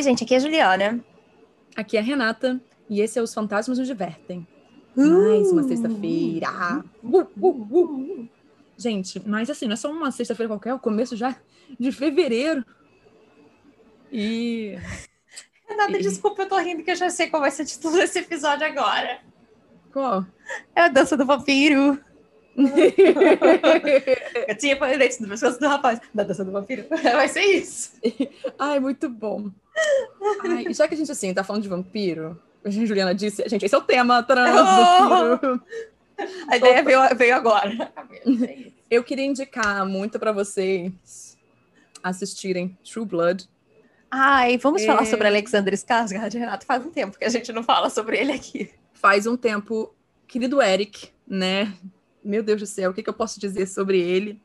Oi, gente, aqui é a Juliana. Aqui é a Renata e esse é Os Fantasmas Nos Divertem. Mais uma sexta-feira. Uh, uh, uh. Gente, mas assim, não é só uma sexta-feira qualquer, é o começo já de fevereiro. E. Renata, e... desculpa, eu tô rindo que eu já sei qual vai ser o título desse episódio agora. Qual? É a dança do vampiro. eu tinha dentro do pescoço do rapaz da dança do vampiro. Vai ser isso. Ai, muito bom. Ai, já que a gente, assim, tá falando de vampiro, a Juliana disse, gente, esse é o tema, trans, oh! A ideia veio, veio agora. Eu queria indicar muito para vocês assistirem True Blood. Ai, vamos é... falar sobre Alexander Skarsgård, Renato? Faz um tempo que a gente não fala sobre ele aqui. Faz um tempo. Querido Eric, né? Meu Deus do céu, o que, que eu posso dizer sobre ele?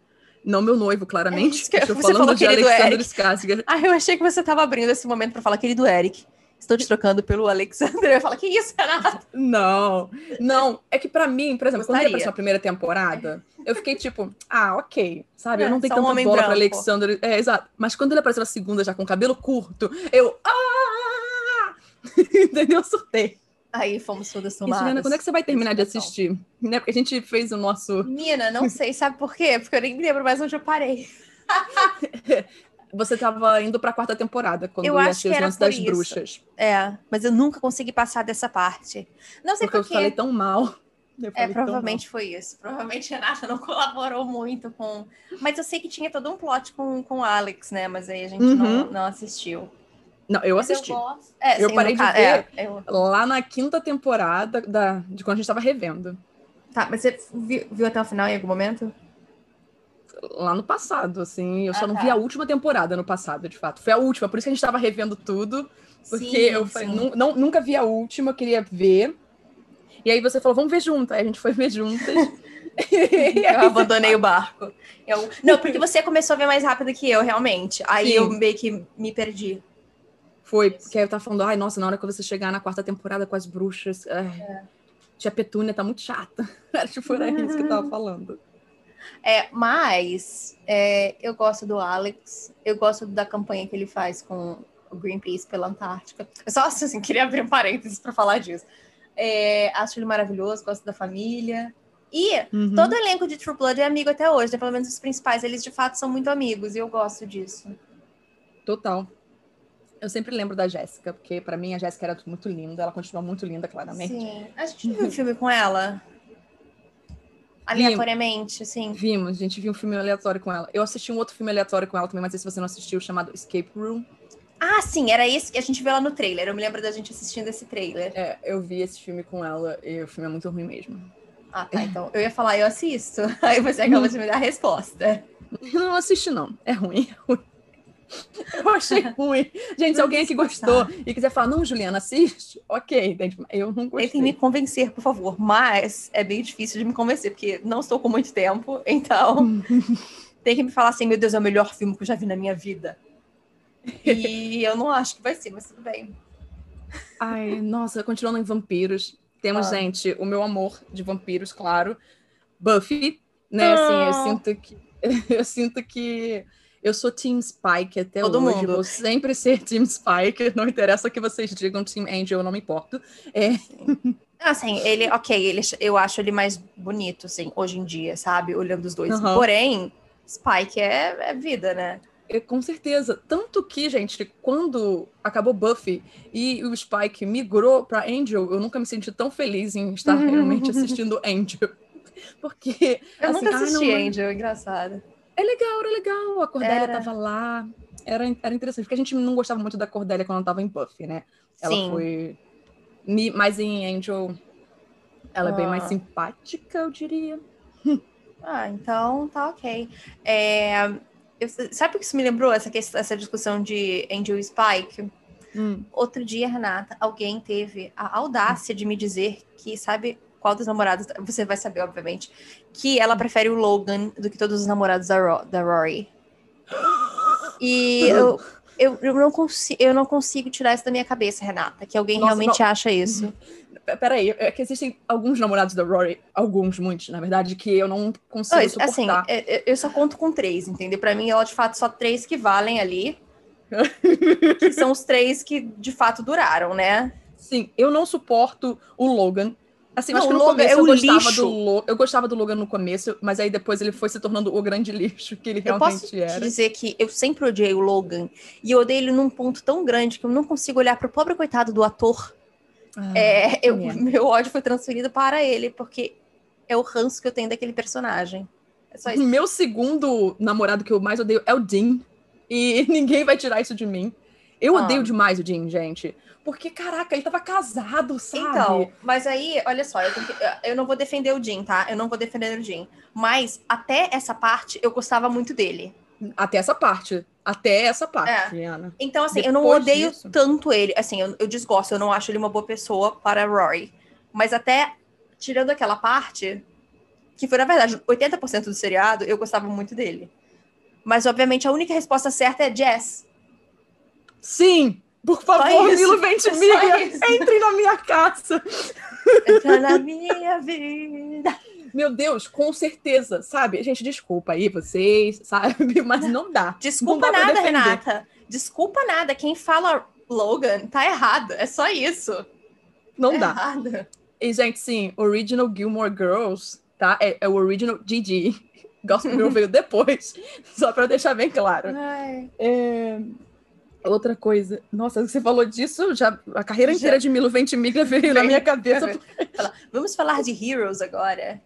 Não meu noivo, claramente. É Estou falando falou, de Alexander Skarsgård. Ah, eu achei que você estava abrindo esse momento para falar, querido Eric. Estou te trocando pelo Alexander. Eu falo, que isso, Renato? Não, não. É que para mim, por exemplo, Gostaria. quando ele apareceu a primeira temporada, eu fiquei tipo, ah, ok. Sabe, é, eu não tenho tanta um bola para Alexander. É, exato. Mas quando ele apareceu na segunda já com cabelo curto, eu, ah! Entendeu? Eu surtei. Aí fomos todas tomadas. Juliana, quando é que você vai terminar de assistir? Né? Porque a gente fez o nosso. Mina, não sei, sabe por quê? Porque eu nem me lembro mais onde eu parei. você estava indo para a quarta temporada, quando eu ia assistir os lances das isso. bruxas. É, mas eu nunca consegui passar dessa parte. Não sei porque por eu falei tão mal. É, provavelmente foi isso. Provavelmente a Renata não colaborou muito com. Mas eu sei que tinha todo um plot com, com Alex, né? Mas aí a gente uhum. não, não assistiu. Não, eu assisti. Eu, é, eu sim, parei de ver é, eu... lá na quinta temporada da, de quando a gente estava revendo. Tá, mas você viu, viu, até o final em algum momento? Lá no passado, assim. Eu só ah, não tá. vi a última temporada no passado, de fato. Foi a última, por isso que a gente estava revendo tudo. Porque sim, eu sim. Não, nunca vi a última, eu queria ver. E aí você falou, vamos ver junto. Aí a gente foi ver juntas. eu abandonei o barco. Eu... Não, porque você começou a ver mais rápido que eu, realmente. Aí sim. eu meio que me perdi. Foi, porque eu tava falando, ai, nossa, na hora que você chegar na quarta temporada com as bruxas, ai, é. tia Petúnia tá muito chata. tipo, era isso que eu tava falando. É, mas é, eu gosto do Alex, eu gosto da campanha que ele faz com o Greenpeace pela Antártica. Eu só assim, queria abrir um parênteses para falar disso. É, acho ele maravilhoso, gosto da família. E uhum. todo elenco de True Blood é amigo até hoje, né? pelo menos os principais, eles de fato são muito amigos, e eu gosto disso. Total. Eu sempre lembro da Jéssica, porque para mim a Jéssica era muito linda, ela continua muito linda, claramente. Sim. A gente viu um filme com ela? Aleatoriamente, sim. Vimos, a gente viu um filme aleatório com ela. Eu assisti um outro filme aleatório com ela também, mas se você não assistiu, chamado Escape Room. Ah, sim, era esse que a gente viu lá no trailer. Eu me lembro da gente assistindo esse trailer. É, eu vi esse filme com ela e o filme é muito ruim mesmo. Ah, tá. Então, eu ia falar, eu assisto. Aí você acabou de me dar a resposta. Não assisto, não. É ruim, é ruim. Eu achei ruim. Gente, se alguém aqui gostou e quiser falar, não, Juliana, assiste, ok. Eu não gostei. Tentem me convencer, por favor. Mas é bem difícil de me convencer, porque não estou com muito tempo, então tem que me falar assim, meu Deus, é o melhor filme que eu já vi na minha vida. E eu não acho que vai ser, mas tudo bem. Ai, nossa, continuando em vampiros. Temos, ah. gente, o meu amor de vampiros, claro. Buffy, né? Ah. Assim, eu sinto que. Eu sinto que eu sou Team Spike até Todo hoje. Mundo. Vou sempre ser Team Spike. Não interessa o que vocês digam, Team Angel, eu não me importo. É. Assim, ele, ok, ele, eu acho ele mais bonito, assim, hoje em dia, sabe? Olhando os dois. Uhum. Porém, Spike é, é vida, né? É, com certeza. Tanto que, gente, quando acabou Buffy e o Spike migrou para Angel, eu nunca me senti tão feliz em estar realmente assistindo Angel. Porque. Eu assim, nunca assisti ah, não, Angel, engraçado. É legal, era legal. A Cordélia era. tava lá. Era, era interessante, porque a gente não gostava muito da Cordélia quando ela tava em Buffy, né? Ela Sim. foi. Mas em Angel, ela ah. é bem mais ah. simpática, eu diria. Ah, então tá ok. É, eu, sabe o que isso me lembrou? Essa, essa discussão de Angel e Spike? Hum. Outro dia, Renata, alguém teve a audácia de me dizer que, sabe, qual dos namorados. Você vai saber, obviamente, que ela prefere o Logan do que todos os namorados da, Ro da Rory. E eu, eu, eu, não consigo, eu não consigo tirar isso da minha cabeça, Renata, que alguém Nossa, realmente não. acha isso. Peraí, é que existem alguns namorados da Rory, alguns, muitos, na verdade, que eu não consigo não, assim, suportar. Assim, eu só conto com três, entendeu? Pra mim, ela de fato só três que valem ali. que são os três que de fato duraram, né? Sim, eu não suporto o Logan. Assim, Não, o Logan é eu o gostava lixo. do Lo- eu gostava do Logan no começo, mas aí depois ele foi se tornando o grande lixo que ele Eu realmente posso te era. dizer que eu sempre odiei o Logan. E eu odeio ele num ponto tão grande que eu não consigo olhar pro pobre coitado do ator. Ah, É, eu- merda. meu ódio foi transferido para ele, porque é o ranço que eu tenho daquele personagem. É. Meu segundo namorado que eu mais odeio é o Dean. E ninguém vai tirar isso de mim. Eu Ah. odeio demais o Dean, gente. Porque, caraca, ele tava casado, sabe? Então, mas aí, olha só, eu, que- eu não vou defender o Jim, tá? Eu não vou defender o Jim. Mas até essa parte eu gostava muito dele. Até essa parte. Até essa parte, É. Juliana. Então, assim, eu não Depois odeio disso- tanto ele. Assim, eu, eu desgosto, eu não acho ele uma boa pessoa para Rory. Mas até tirando aquela parte, que foi, na verdade, 80% do seriado, eu gostava muito dele. Mas, obviamente, a única resposta certa é Jess. Sim! Por favor, isso. Milo Ventimiglia, entre na minha casa. Entra na minha vida. Meu Deus, com certeza, sabe? Gente, desculpa aí vocês, sabe? Mas não dá. Desculpa Não dá nada. Renata. Desculpa nada. Quem fala Logan tá errado. É só isso. Não é dá. errado. E, gente, sim, Original Gilmore Girls, tá? É, é o Original GG. Gospel Girl veio depois, só pra deixar bem claro. É, Outra coisa. Nossa, você falou disso, já a carreira Já. inteira de Milo Ventimiglia veio na minha cabeça. Vamos falar de Heroes agora.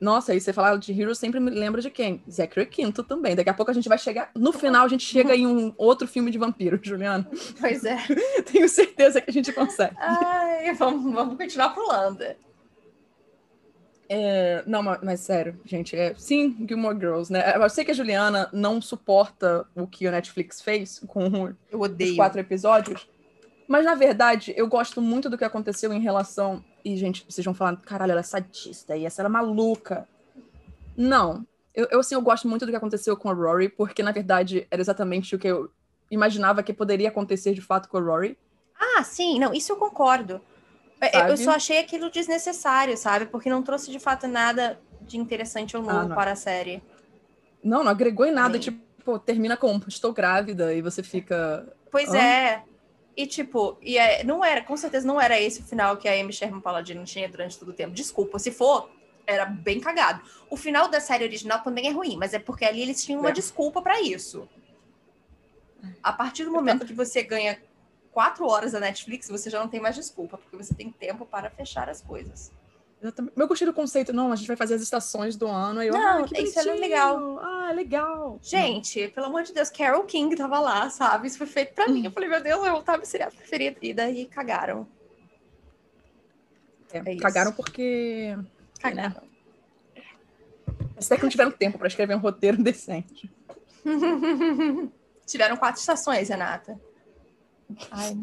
Nossa, aí você falar de Heroes sempre me lembra de quem? Zachary Quinto também. Daqui a pouco a gente vai chegar. No final, a gente chega em um outro filme de vampiro, Juliana. Pois é. Tenho certeza que a gente consegue. Ai, vamos, vamos continuar pulando. É, não, mas, sério, gente, é, sim, Gilmore Girls, né? Eu sei que a Juliana não suporta o que o Netflix fez com os quatro episódios, mas na verdade eu gosto muito do que aconteceu em relação. E, gente, vocês vão falar, caralho, ela é sadista e essa era maluca. Não. Eu, eu, assim, eu gosto muito do que aconteceu com a Rory, porque na verdade era exatamente o que eu imaginava que poderia acontecer de fato com a Rory. Ah, sim, não, isso eu concordo. É, Sabe? Eu só achei aquilo desnecessário, sabe? Porque não trouxe de fato nada de interessante ou novo Ah, não. para a série. Não, não agregou em nada. Sim. Tipo, termina com estou grávida e você fica. Pois é. E tipo, e é- não era, com certeza não era esse o final que a Amy Sherman Paladino tinha durante todo o tempo. Desculpa, se for, era bem cagado. O final da série original também é ruim, mas é porque ali eles tinham uma É. desculpa pra isso. A partir do momento que você ganha quatro horas da Netflix, você já não tem mais desculpa, porque você tem tempo para fechar as coisas. Exatamente. Eu gostei do conceito, não, a gente vai fazer as estações do ano. Aí eu, Não, ah, que isso é bonitinho. legal. Ah, legal. Gente, pelo amor de Deus, Carol King tava lá, sabe? Isso foi feito pra mim. Eu falei, meu Deus, eu meu seriado preferido. E daí cagaram. É, é cagaram porque. Cagaram. Até que não tiveram tempo pra escrever um roteiro decente. Tiveram quatro estações, Renata. Ai,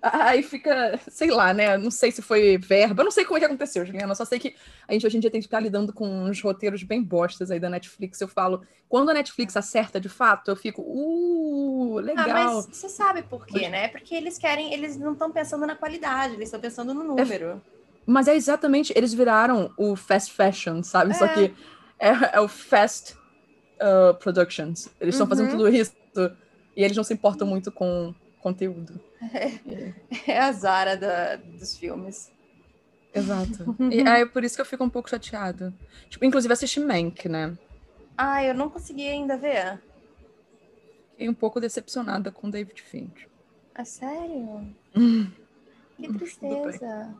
Aí fica, sei lá, né? Não sei se foi verba, não sei como é que aconteceu, Juliana. Eu só sei que a gente hoje em dia tem que ficar lidando com uns roteiros bem bostas aí da Netflix. Eu falo, quando a Netflix acerta de fato, eu fico, uh, ah, legal. mas você sabe por quê, né? Porque eles querem, eles não estão pensando na qualidade, eles estão pensando no número. Mas é exatamente, eles viraram o fast fashion, sabe? Só É. que é, é o fast uh, productions. Eles estão fazendo Uhum. tudo isso e eles não se importam muito com conteúdo. É a Zara da- dos filmes. Exato. e é por isso que eu fico um pouco chateada. Tipo, inclusive assisti Mank, né? Ah, eu não consegui ainda ver. Fiquei um pouco decepcionada com David Finch. É sério? Hum, Que tristeza.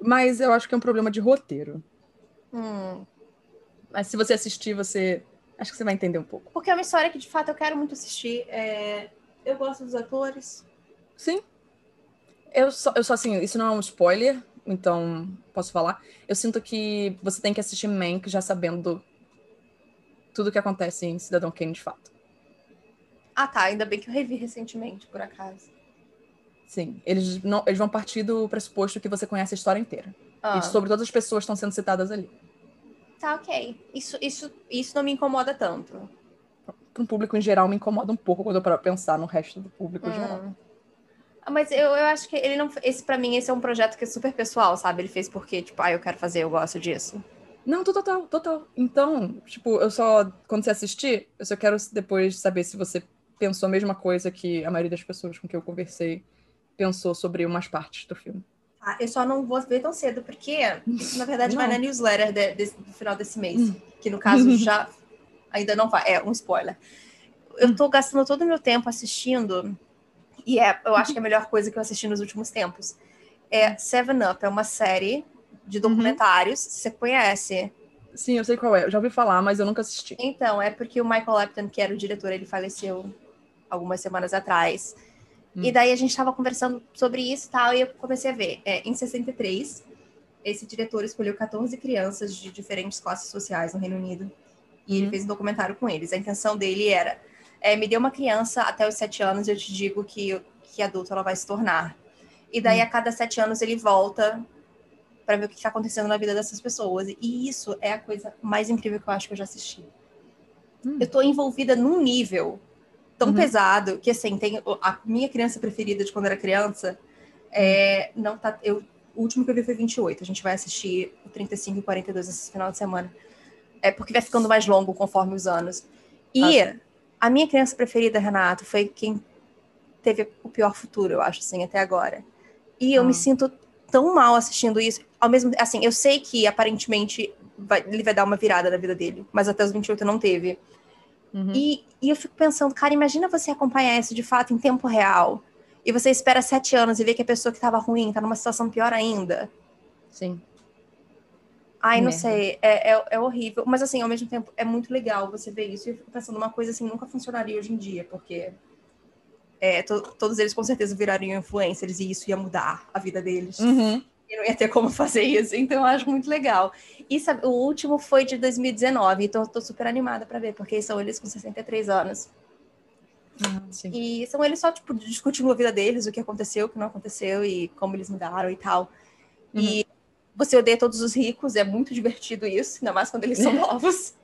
Mas eu acho que é um problema de roteiro. Hum. Mas se você assistir, você. Acho que você vai entender um pouco. Porque é uma história que de fato eu quero muito assistir. É, Eu gosto dos atores. Sim. Eu só, eu só assim, isso não é um spoiler, então posso falar. Eu sinto que você tem que assistir Mank já sabendo tudo o que acontece em Cidadão Kane de fato. Ah, tá. Ainda bem que eu revi recentemente, por acaso. Sim. Eles, não, eles vão partir do pressuposto que você conhece a história inteira. Ah, E sobre todas as pessoas que estão sendo citadas ali. Tá, ok. Isso, isso, isso não me incomoda tanto. Para um público em geral, me incomoda um pouco quando eu paro pra pensar no resto do público geral. Hum. Ah, Mas eu, eu acho que ele não. Esse, pra mim, esse é um projeto que é super pessoal, sabe? Ele fez porque, tipo, ah, eu quero fazer, eu gosto disso. Não, total, total. Então, tipo, eu só. Quando você assistir, eu só quero depois saber se você pensou a mesma coisa que a maioria das pessoas com quem eu conversei pensou sobre umas partes do filme. Ah, eu só não vou ver tão cedo, porque na verdade vai na newsletter de, de, no final desse mês, hum. que no caso já ainda não vai, é um spoiler. Eu tô gastando todo o meu tempo assistindo, e é, eu acho que é a melhor coisa que eu assisti nos últimos tempos. É Seven Up, é uma série de documentários, uhum. você conhece? Sim, eu sei qual é. Eu já ouvi falar, mas eu nunca assisti. Então, é porque o Michael Apton, que era o diretor, ele faleceu algumas semanas atrás. Hum. E daí a gente estava conversando sobre isso e tal, e eu comecei a ver. É, em 63, esse diretor escolheu 14 crianças de diferentes classes sociais no Reino Unido. E hum. ele fez um documentário com eles. A intenção dele era: é, me dê uma criança até os sete anos, eu te digo que, que adulto ela vai se tornar. E daí, hum. a cada sete anos, ele volta para ver o que está acontecendo na vida dessas pessoas. E isso é a coisa mais incrível que eu acho que eu já assisti. Hum. Eu estou envolvida num nível tão uhum. pesado que assim tem a minha criança preferida de quando era criança é, não tá eu o último que eu vi foi 28 a gente vai assistir o 35 e 42 esse final de semana. É porque vai ficando mais longo conforme os anos. E ah, a minha criança preferida Renato foi quem teve o pior futuro eu acho assim até agora. E eu me ah. sinto tão mal assistindo isso ao mesmo assim eu sei que aparentemente vai, ele vai dar uma virada na vida dele mas até os 28 não teve Uhum. E, e eu fico pensando, cara, imagina você acompanhar isso de fato em tempo real. E você espera sete anos e vê que a pessoa que estava ruim está numa situação pior ainda. Sim. Ai, não sei, é, é, é, horrível. Mas, assim, ao mesmo tempo, é muito legal você ver isso. E eu fico pensando, uma coisa assim nunca funcionaria hoje em dia, porque é, to, todos eles com certeza virariam influencers e isso ia mudar a vida deles. Uhum não ia ter como fazer isso. Então eu acho muito legal. E sabe, o último foi de 2019, então eu tô super animada para ver, porque são eles com 63 anos. Ah, e são eles só, tipo, discutindo a vida deles, o que aconteceu, o que não aconteceu e como eles mudaram e tal. Uhum. E você odeia todos os ricos, é muito divertido isso, ainda mais quando eles são novos.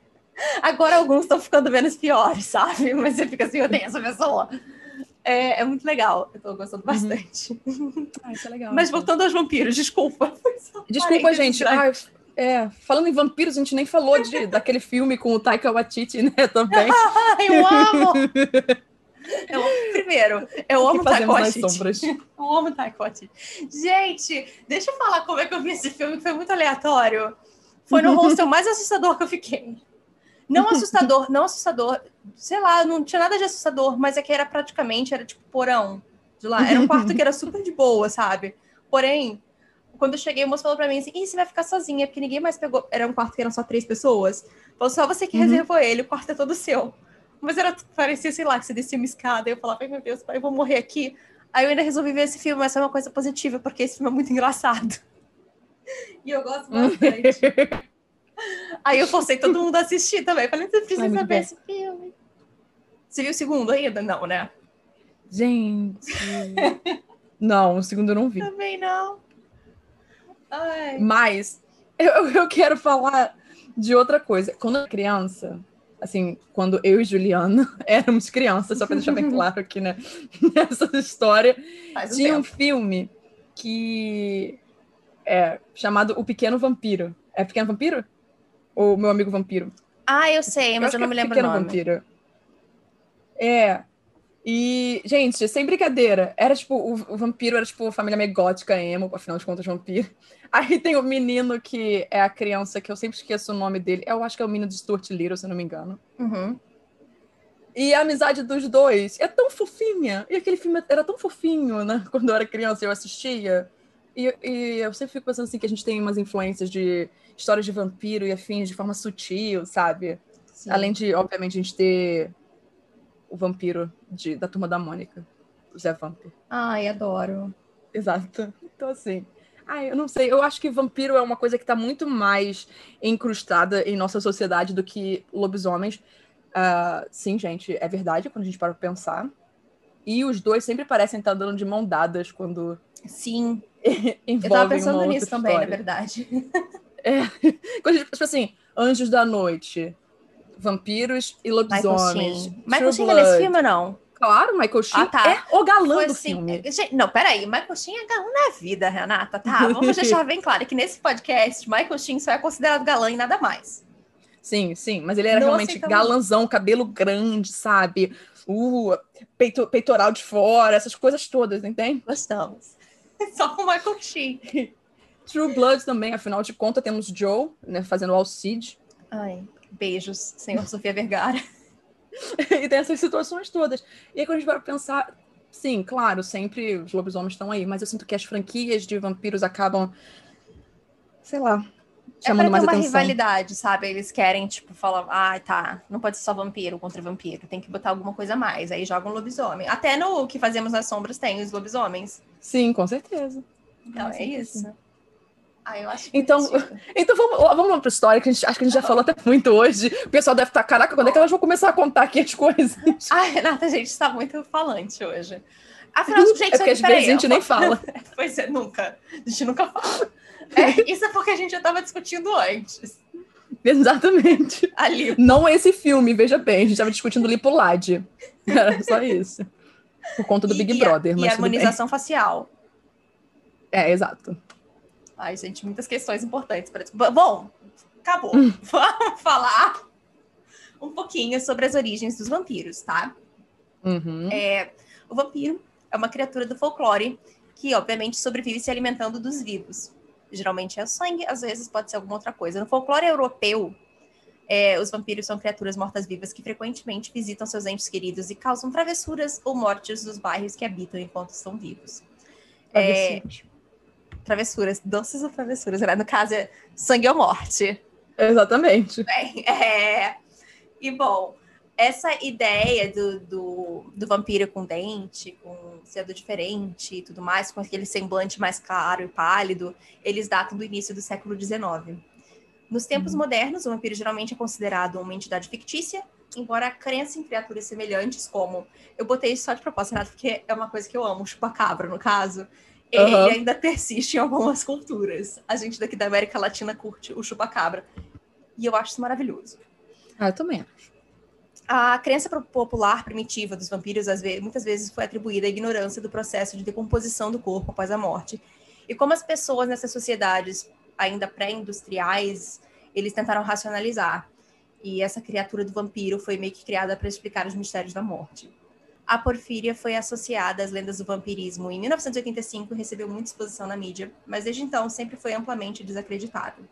Agora alguns estão ficando menos piores, sabe? Mas você fica assim, eu odeio essa pessoa. É, é, muito legal. Eu tô gostando uhum. bastante. Uhum. Ah, isso é legal. Mas então. voltando aos vampiros, desculpa. Desculpa, gente. Ah, é, falando em vampiros, a gente nem falou de, daquele filme com o Taika Waititi, né, também. eu amo! Eu, primeiro, eu amo Taika Waititi. Eu amo Taika Waititi. Gente, deixa eu falar como é que eu vi esse filme, que foi muito aleatório. Foi no hostel mais assustador que eu fiquei. Não assustador, não assustador. Sei lá, não tinha nada de assustador, mas é que era praticamente, era tipo porão de lá. Era um quarto que era super de boa, sabe? Porém, quando eu cheguei, o moço falou pra mim assim: Ih, você vai ficar sozinha, porque ninguém mais pegou. Era um quarto que eram só três pessoas. Falou, só você que uhum. reservou ele, o quarto é todo seu. Mas era, parecia, sei lá, que você descia uma escada. E eu falava, ai meu Deus, pai, eu vou morrer aqui. Aí eu ainda resolvi ver esse filme, mas foi uma coisa positiva, porque esse filme é muito engraçado. E eu gosto bastante. Aí eu forcei todo mundo a assistir também. Falei, você precisa Ai, ver esse filme. Você viu o segundo ainda? Não, né? Gente. não, o segundo eu não vi. Também não. Ai. Mas eu, eu quero falar de outra coisa. Quando eu era criança, assim, quando eu e Juliana éramos crianças, só para deixar bem claro aqui, né, nessa história, um tinha tempo. um filme que é chamado O Pequeno Vampiro. É Pequeno Vampiro? O meu amigo vampiro. Ah, eu sei, mas eu, eu não me lembro o nome. Vampiro. É. E, gente, sem brincadeira, era tipo, o, o vampiro era tipo família meio gótica, emo, afinal de contas, vampiro. Aí tem o menino que é a criança, que eu sempre esqueço o nome dele. Eu acho que é o menino de Stuart Little, se não me engano. Uhum. E a amizade dos dois é tão fofinha. E aquele filme era tão fofinho, né? Quando eu era criança eu assistia. E, e eu sempre fico pensando assim que a gente tem umas influências de histórias de vampiro e afins de forma sutil, sabe? Sim. Além de, obviamente, a gente ter o vampiro de, da turma da Mônica, o Zé Vamp. Ai, adoro. Exato. Então, assim. Ai, eu não sei. Eu acho que vampiro é uma coisa que está muito mais incrustada em nossa sociedade do que lobisomens. Uh, sim, gente, é verdade quando a gente para pensar. E os dois sempre parecem estar dando de mão dadas quando. Sim. eu tava pensando nisso também, na verdade. É. Tipo assim, Anjos da Noite, Vampiros e Lobisomens. Michael Sheen é nesse filme ou não? Claro, Michael Sheen ah, tá. é o galã Foi do assim, filme. Gente, não, peraí. Michael Sheen é galã na vida, Renata, tá? Vamos deixar bem claro que nesse podcast, Michael Sheen só é considerado galã e nada mais. Sim, sim, mas ele era realmente galanzão, cabelo grande, sabe? Uh, peito, peitoral de fora, essas coisas todas, entende? Gostamos. Só com Michael Sheen. True Blood também, afinal de contas, temos Joe, né, fazendo o Alcide. Ai, beijos, senhor Sofia Vergara. e tem essas situações todas. E aí, quando a gente vai pensar, sim, claro, sempre os lobisomens estão aí, mas eu sinto que as franquias de vampiros acabam, sei lá, é chamando é mais uma atenção. rivalidade, sabe? Eles querem, tipo, falar, ah, tá, não pode ser só vampiro contra vampiro, tem que botar alguma coisa a mais. Aí jogam um lobisomem. Até no que fazemos nas sombras tem os lobisomens. Sim, com certeza. Então, é isso. Ah, eu acho então, então vamos, vamos lá para a história, que a gente, acho que a gente já falou até muito hoje. O pessoal deve estar, caraca, quando é que elas vão começar a contar aqui as coisas? Ai, Renata, a gente está muito falante hoje. Afinal, gente, é porque às vezes a gente nem fala. pois é, nunca. A gente nunca fala. É, isso é porque a gente já estava discutindo antes. Exatamente. Ali. Não esse filme, veja bem, a gente estava discutindo Lipolade. Era só isso. Por conta do e, Big Brother. E, a harmonização facial. É, exato. Ai, gente, muitas questões importantes. Para... Bom, acabou. Hum. Vamos falar um pouquinho sobre as origens dos vampiros, tá? Uhum. É, o vampiro é uma criatura do folclore que, obviamente, sobrevive se alimentando dos vivos. Geralmente é o sangue, às vezes pode ser alguma outra coisa. No folclore europeu, é, os vampiros são criaturas mortas-vivas que frequentemente visitam seus entes queridos e causam travessuras ou mortes dos bairros que habitam enquanto estão vivos. É, travessuras, doces ou travessuras, né? No caso, é sangue ou morte. Exatamente. Bem, é... E, bom, essa ideia do, do, do, vampiro com dente, com cedo diferente e tudo mais, com aquele semblante mais claro e pálido, eles datam do início do século XIX. Nos tempos uhum. modernos, o vampiro geralmente é considerado uma entidade fictícia, embora a crença em criaturas semelhantes, como... Eu botei isso só de propósito, Renato, porque é uma coisa que eu amo, chupacabra, no caso ele uhum. ainda persiste em algumas culturas. A gente daqui da América Latina curte o chupacabra. E eu acho isso maravilhoso. Ah, eu também acho. A crença popular primitiva dos vampiros muitas vezes foi atribuída à ignorância do processo de decomposição do corpo após a morte. E como as pessoas nessas sociedades ainda pré-industriais, eles tentaram racionalizar. E essa criatura do vampiro foi meio que criada para explicar os mistérios da morte. A porfíria foi associada às lendas do vampirismo em 1985 e recebeu muita exposição na mídia, mas desde então sempre foi amplamente desacreditado.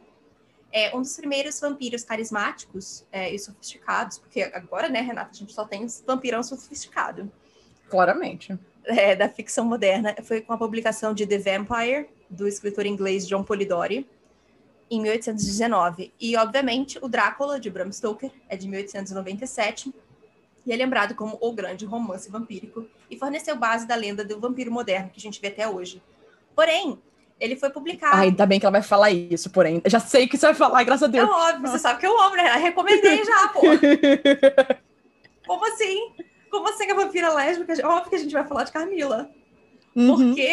É um dos primeiros vampiros carismáticos é, e sofisticados, porque agora, né, Renata, a gente só tem vampirão sofisticado. Claramente. É, da ficção moderna, foi com a publicação de The Vampire, do escritor inglês John Polidori, em 1819. E, obviamente, o Drácula, de Bram Stoker, é de 1897, e é lembrado como o grande romance vampírico e forneceu base da lenda do vampiro moderno que a gente vê até hoje. Porém, ele foi publicado. Ai, ainda bem que ela vai falar isso, porém. Já sei que você vai falar, graças a Deus. É óbvio, você sabe que eu amo, né? Eu recomendei já, pô. Como assim? Como assim a vampira lésbica? Óbvio que a gente vai falar de Carmila. Uhum. Porque,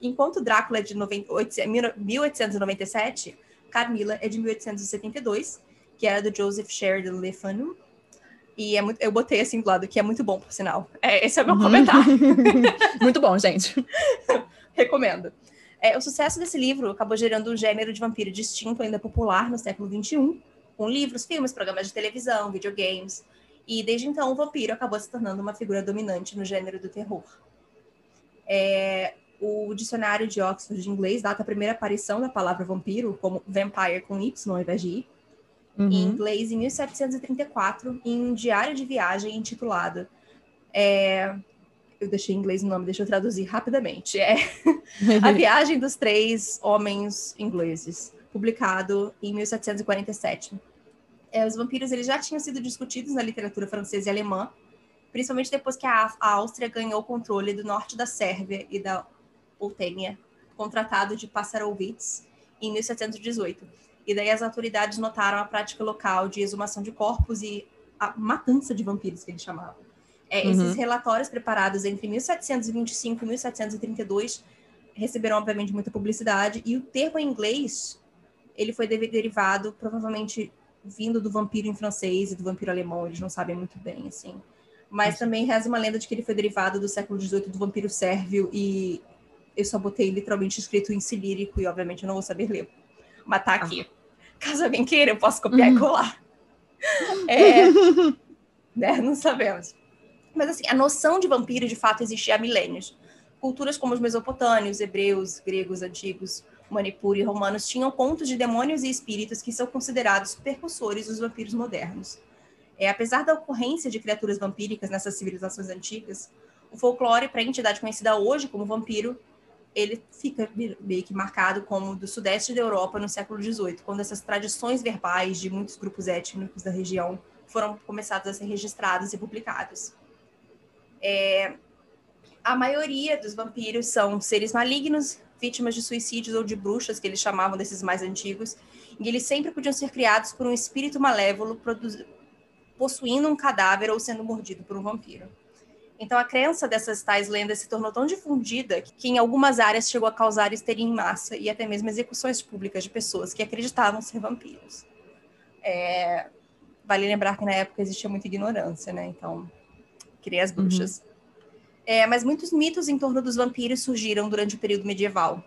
enquanto Drácula é de 1897, Carmila é de 1872, que era do Joseph Sheridan Le Fanu, e é muito, eu botei assim do lado, que é muito bom, por sinal. É, esse é o meu uhum. comentário. muito bom, gente. Recomendo. É, o sucesso desse livro acabou gerando um gênero de vampiro distinto, ainda popular no século XXI, com livros, filmes, programas de televisão, videogames. E desde então, o vampiro acabou se tornando uma figura dominante no gênero do terror. É, o dicionário de Oxford de inglês data a primeira aparição da palavra vampiro como vampire com Y ao invés de I, uhum. em inglês em 1734, em um diário de viagem intitulado. É, eu deixei em inglês o nome, deixa eu traduzir rapidamente. É A Viagem dos Três Homens Ingleses, publicado em 1747. É, os vampiros eles já tinham sido discutidos na literatura francesa e alemã, principalmente depois que a, a Áustria ganhou o controle do norte da Sérvia e da Oltênia, com o Tratado de Passarowitz, em 1718. E daí as autoridades notaram a prática local de exumação de corpos e a matança de vampiros, que eles chamavam. É, uhum. Esses relatórios preparados entre 1725 e 1732 receberam, obviamente, muita publicidade, e o termo em inglês ele foi derivado, provavelmente, vindo do vampiro em francês e do vampiro alemão, eles não sabem muito bem, assim. Mas também reza uma lenda de que ele foi derivado do século XVIII do vampiro sérvio, e eu só botei literalmente escrito em cilírico, e obviamente eu não vou saber ler. Mas tá aqui. Ah. Caso alguém queira, eu posso copiar uhum. e colar. É, né? Não sabemos. Mas assim, a noção de vampiro de fato existia há milênios. Culturas como os mesopotâmios, hebreus, gregos antigos, Manipur e romanos tinham contos de demônios e espíritos que são considerados percussores dos vampiros modernos. É, apesar da ocorrência de criaturas vampíricas nessas civilizações antigas, o folclore para a entidade conhecida hoje como vampiro, ele fica meio que marcado como do sudeste da Europa no século XVIII, quando essas tradições verbais de muitos grupos étnicos da região foram começadas a ser registradas e publicadas. É, a maioria dos vampiros são seres malignos, vítimas de suicídios ou de bruxas, que eles chamavam desses mais antigos, e eles sempre podiam ser criados por um espírito malévolo possuindo um cadáver ou sendo mordido por um vampiro. Então, a crença dessas tais lendas se tornou tão difundida que, em algumas áreas, chegou a causar histeria em massa e até mesmo execuções públicas de pessoas que acreditavam ser vampiros. É... Vale lembrar que na época existia muita ignorância, né? Então, criei as bruxas. Uhum. É, mas muitos mitos em torno dos vampiros surgiram durante o período medieval.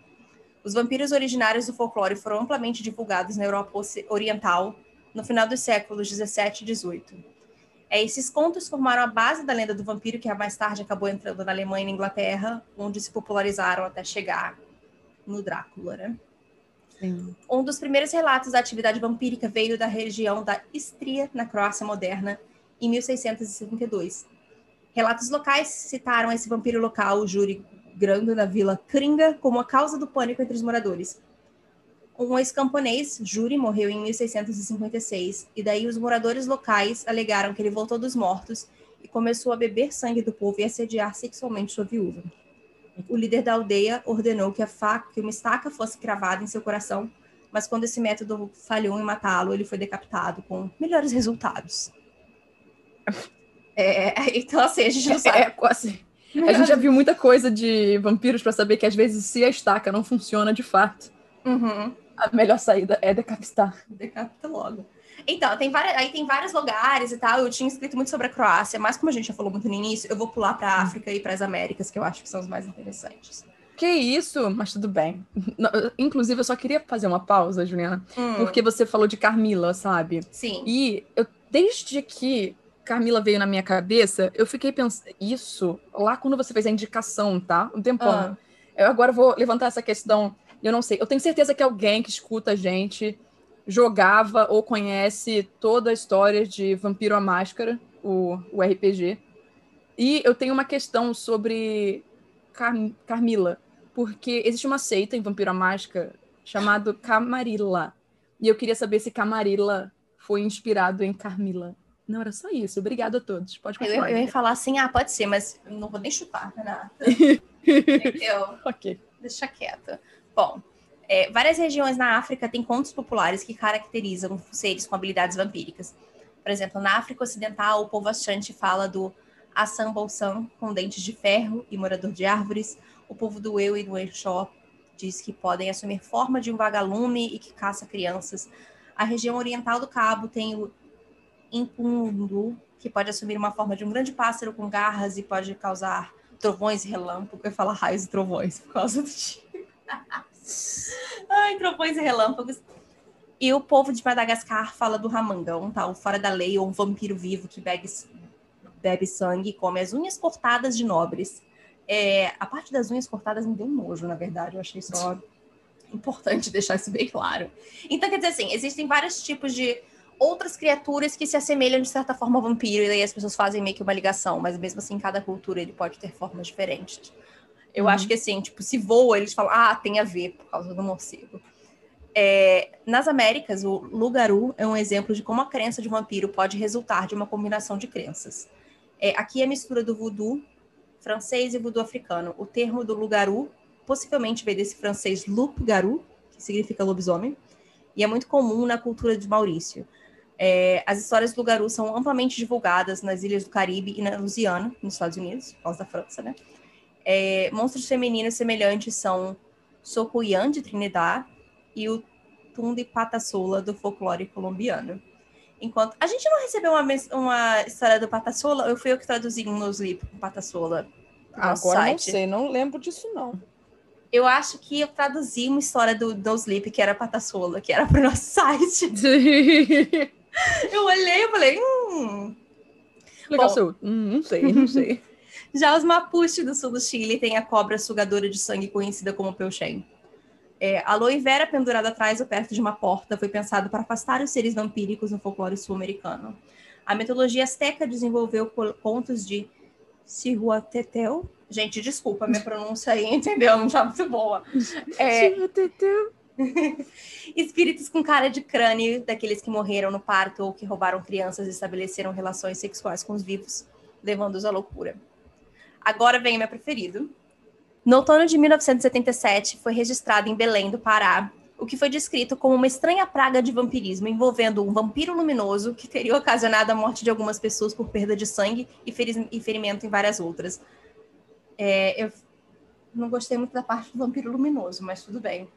Os vampiros originários do folclore foram amplamente divulgados na Europa Oriental no final dos séculos 17 e 18 é, esses contos formaram a base da lenda do vampiro, que mais tarde acabou entrando na Alemanha e na Inglaterra, onde se popularizaram até chegar no Drácula, né? Sim. Um dos primeiros relatos da atividade vampírica veio da região da Istria, na Croácia moderna, em 1672. Relatos locais citaram esse vampiro local, o Júri Grando, na vila Kringa, como a causa do pânico entre os moradores. Um ex-camponês, Júri, morreu em 1656, e daí os moradores locais alegaram que ele voltou dos mortos e começou a beber sangue do povo e assediar sexualmente sua viúva. O líder da aldeia ordenou que, a faca, que uma estaca fosse cravada em seu coração, mas quando esse método falhou em matá-lo, ele foi decapitado com melhores resultados. É, então, assim, a gente não sabe. É, assim, a gente já viu muita coisa de vampiros para saber que às vezes se a estaca não funciona de fato, uhum a melhor saída é decapitar. Decapita logo. Então, tem várias, aí tem vários lugares e tal. Eu tinha escrito muito sobre a Croácia, mas como a gente já falou muito no início, eu vou pular para a. África e para as Américas, que eu acho que são os mais interessantes. Que isso, mas tudo bem. Inclusive, eu só queria fazer uma pausa, Juliana, hum. porque você falou de Carmila, sabe? Sim. E eu, desde que Carmila veio na minha cabeça, eu fiquei pensando. Isso, lá quando você fez a indicação, tá? Um tempão. Ah. Eu agora vou levantar essa questão eu não sei. Eu tenho certeza que alguém que escuta a gente jogava ou conhece toda a história de Vampiro à Máscara, o, o RPG. E eu tenho uma questão sobre Car Carmila, porque existe uma seita em Vampiro à Máscara chamado Camarilla. E eu queria saber se Camarilla foi inspirado em Carmila. Não, era só isso. Obrigada a todos. Pode continuar. Eu, eu ia falar assim, ah, pode ser, mas não vou nem chutar, Renata. eu... ok. Deixa quieto. Bom, é, várias regiões na África têm contos populares que caracterizam seres com habilidades vampíricas. Por exemplo, na África Ocidental, o povo Ashanti fala do Assam Bolsam, com dentes de ferro e morador de árvores. O povo do Eu e do Exó diz que podem assumir forma de um vagalume e que caça crianças. A região oriental do Cabo tem o Impundu, que pode assumir uma forma de um grande pássaro com garras e pode causar trovões e relâmpagos. Eu falo raios e trovões por causa do tipo. Ai, trovões e relâmpagos. E o povo de Madagascar fala do Ramanga, um tal fora da lei ou um vampiro vivo que bebe, bebe sangue e come as unhas cortadas de nobres. É, a parte das unhas cortadas me deu nojo, na verdade. Eu achei só importante deixar isso bem claro. Então, quer dizer assim, existem vários tipos de outras criaturas que se assemelham de certa forma ao vampiro, e daí as pessoas fazem meio que uma ligação, mas mesmo assim, cada cultura ele pode ter formas diferentes. Eu uhum. acho que assim, tipo, se voa, eles falam, ah, tem a ver por causa do morcego. É, nas Américas, o Lugaru é um exemplo de como a crença de vampiro pode resultar de uma combinação de crenças. É, aqui é a mistura do voodoo francês e voodoo africano. O termo do Lugaru possivelmente veio desse francês loup-garou, que significa lobisomem, e é muito comum na cultura de Maurício. É, as histórias do Lugaru são amplamente divulgadas nas ilhas do Caribe e na Louisiana, nos Estados Unidos, por causa da França, né? É, monstros femininos semelhantes são Socuyan, de Trinidad, e o Tundi Patassola, do folclore colombiano. Enquanto a gente não recebeu uma, uma história do Patassola, eu fui eu que traduzi um Nosleep com Patassola. Agora site. não sei, não lembro disso não. Eu acho que eu traduzi uma história do Nosleep que era Patassola, que era para o nosso site. Eu olhei e falei, hum. Legal, Bom, seu. Hum, não sei, não sei. Já os Mapuche do sul do Chile têm a cobra sugadora de sangue conhecida como Peuchen. É, a aloe vera pendurada atrás ou perto de uma porta foi pensado para afastar os seres vampíricos no folclore sul-americano. A mitologia azteca desenvolveu contos de Cihuateteu. Gente, desculpa, minha pronúncia aí, entendeu? Não tá muito boa. É... Espíritos com cara de crânio, daqueles que morreram no parto ou que roubaram crianças e estabeleceram relações sexuais com os vivos, levando-os à loucura. Agora vem o meu preferido. No outono de 1977, foi registrado em Belém do Pará o que foi descrito como uma estranha praga de vampirismo envolvendo um vampiro luminoso que teria ocasionado a morte de algumas pessoas por perda de sangue e, e ferimento em várias outras. É, eu não gostei muito da parte do vampiro luminoso, mas tudo bem.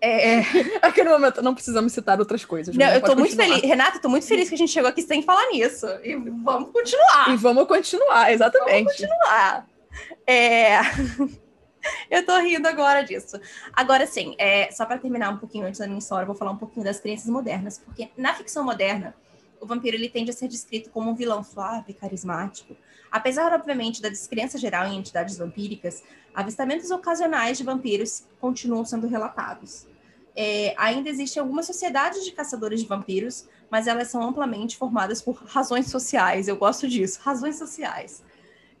É... Aquele momento, não precisamos citar outras coisas. Não, eu tô muito feliz. Renata, eu tô muito feliz que a gente chegou aqui sem falar nisso. E vamos continuar. E vamos continuar, exatamente. Vamos continuar. É... eu tô rindo agora disso. Agora, sim, é, só para terminar um pouquinho antes da minha história, eu vou falar um pouquinho das crenças modernas, porque na ficção moderna, o vampiro ele tende a ser descrito como um vilão suave, carismático. Apesar, obviamente, da descrença geral em entidades vampíricas, avistamentos ocasionais de vampiros continuam sendo relatados. É, ainda existem algumas sociedades de caçadores de vampiros, mas elas são amplamente formadas por razões sociais. Eu gosto disso, razões sociais.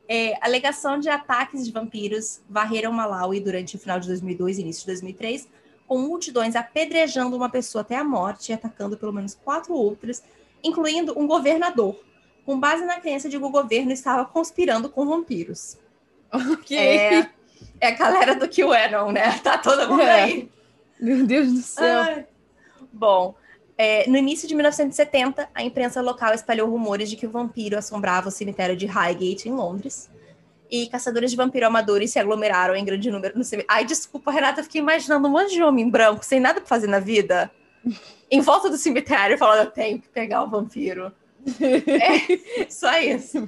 É, alegação de ataques de vampiros varreram Malawi durante o final de 2002 e início de 2003, com multidões apedrejando uma pessoa até a morte e atacando pelo menos quatro outras, incluindo um governador, com base na crença de que o governo estava conspirando com vampiros. Ok. É, é a galera do QAnon, né? Tá todo mundo é. aí. Meu Deus do céu. Ai. Bom, é, no início de 1970, a imprensa local espalhou rumores de que o vampiro assombrava o cemitério de Highgate, em Londres. E caçadores de vampiro amadores se aglomeraram em grande número no cemitério. Ai, desculpa, Renata, eu fiquei imaginando um monte de homem branco, sem nada para fazer na vida, em volta do cemitério, falando: eu tenho que pegar o vampiro. É, só isso.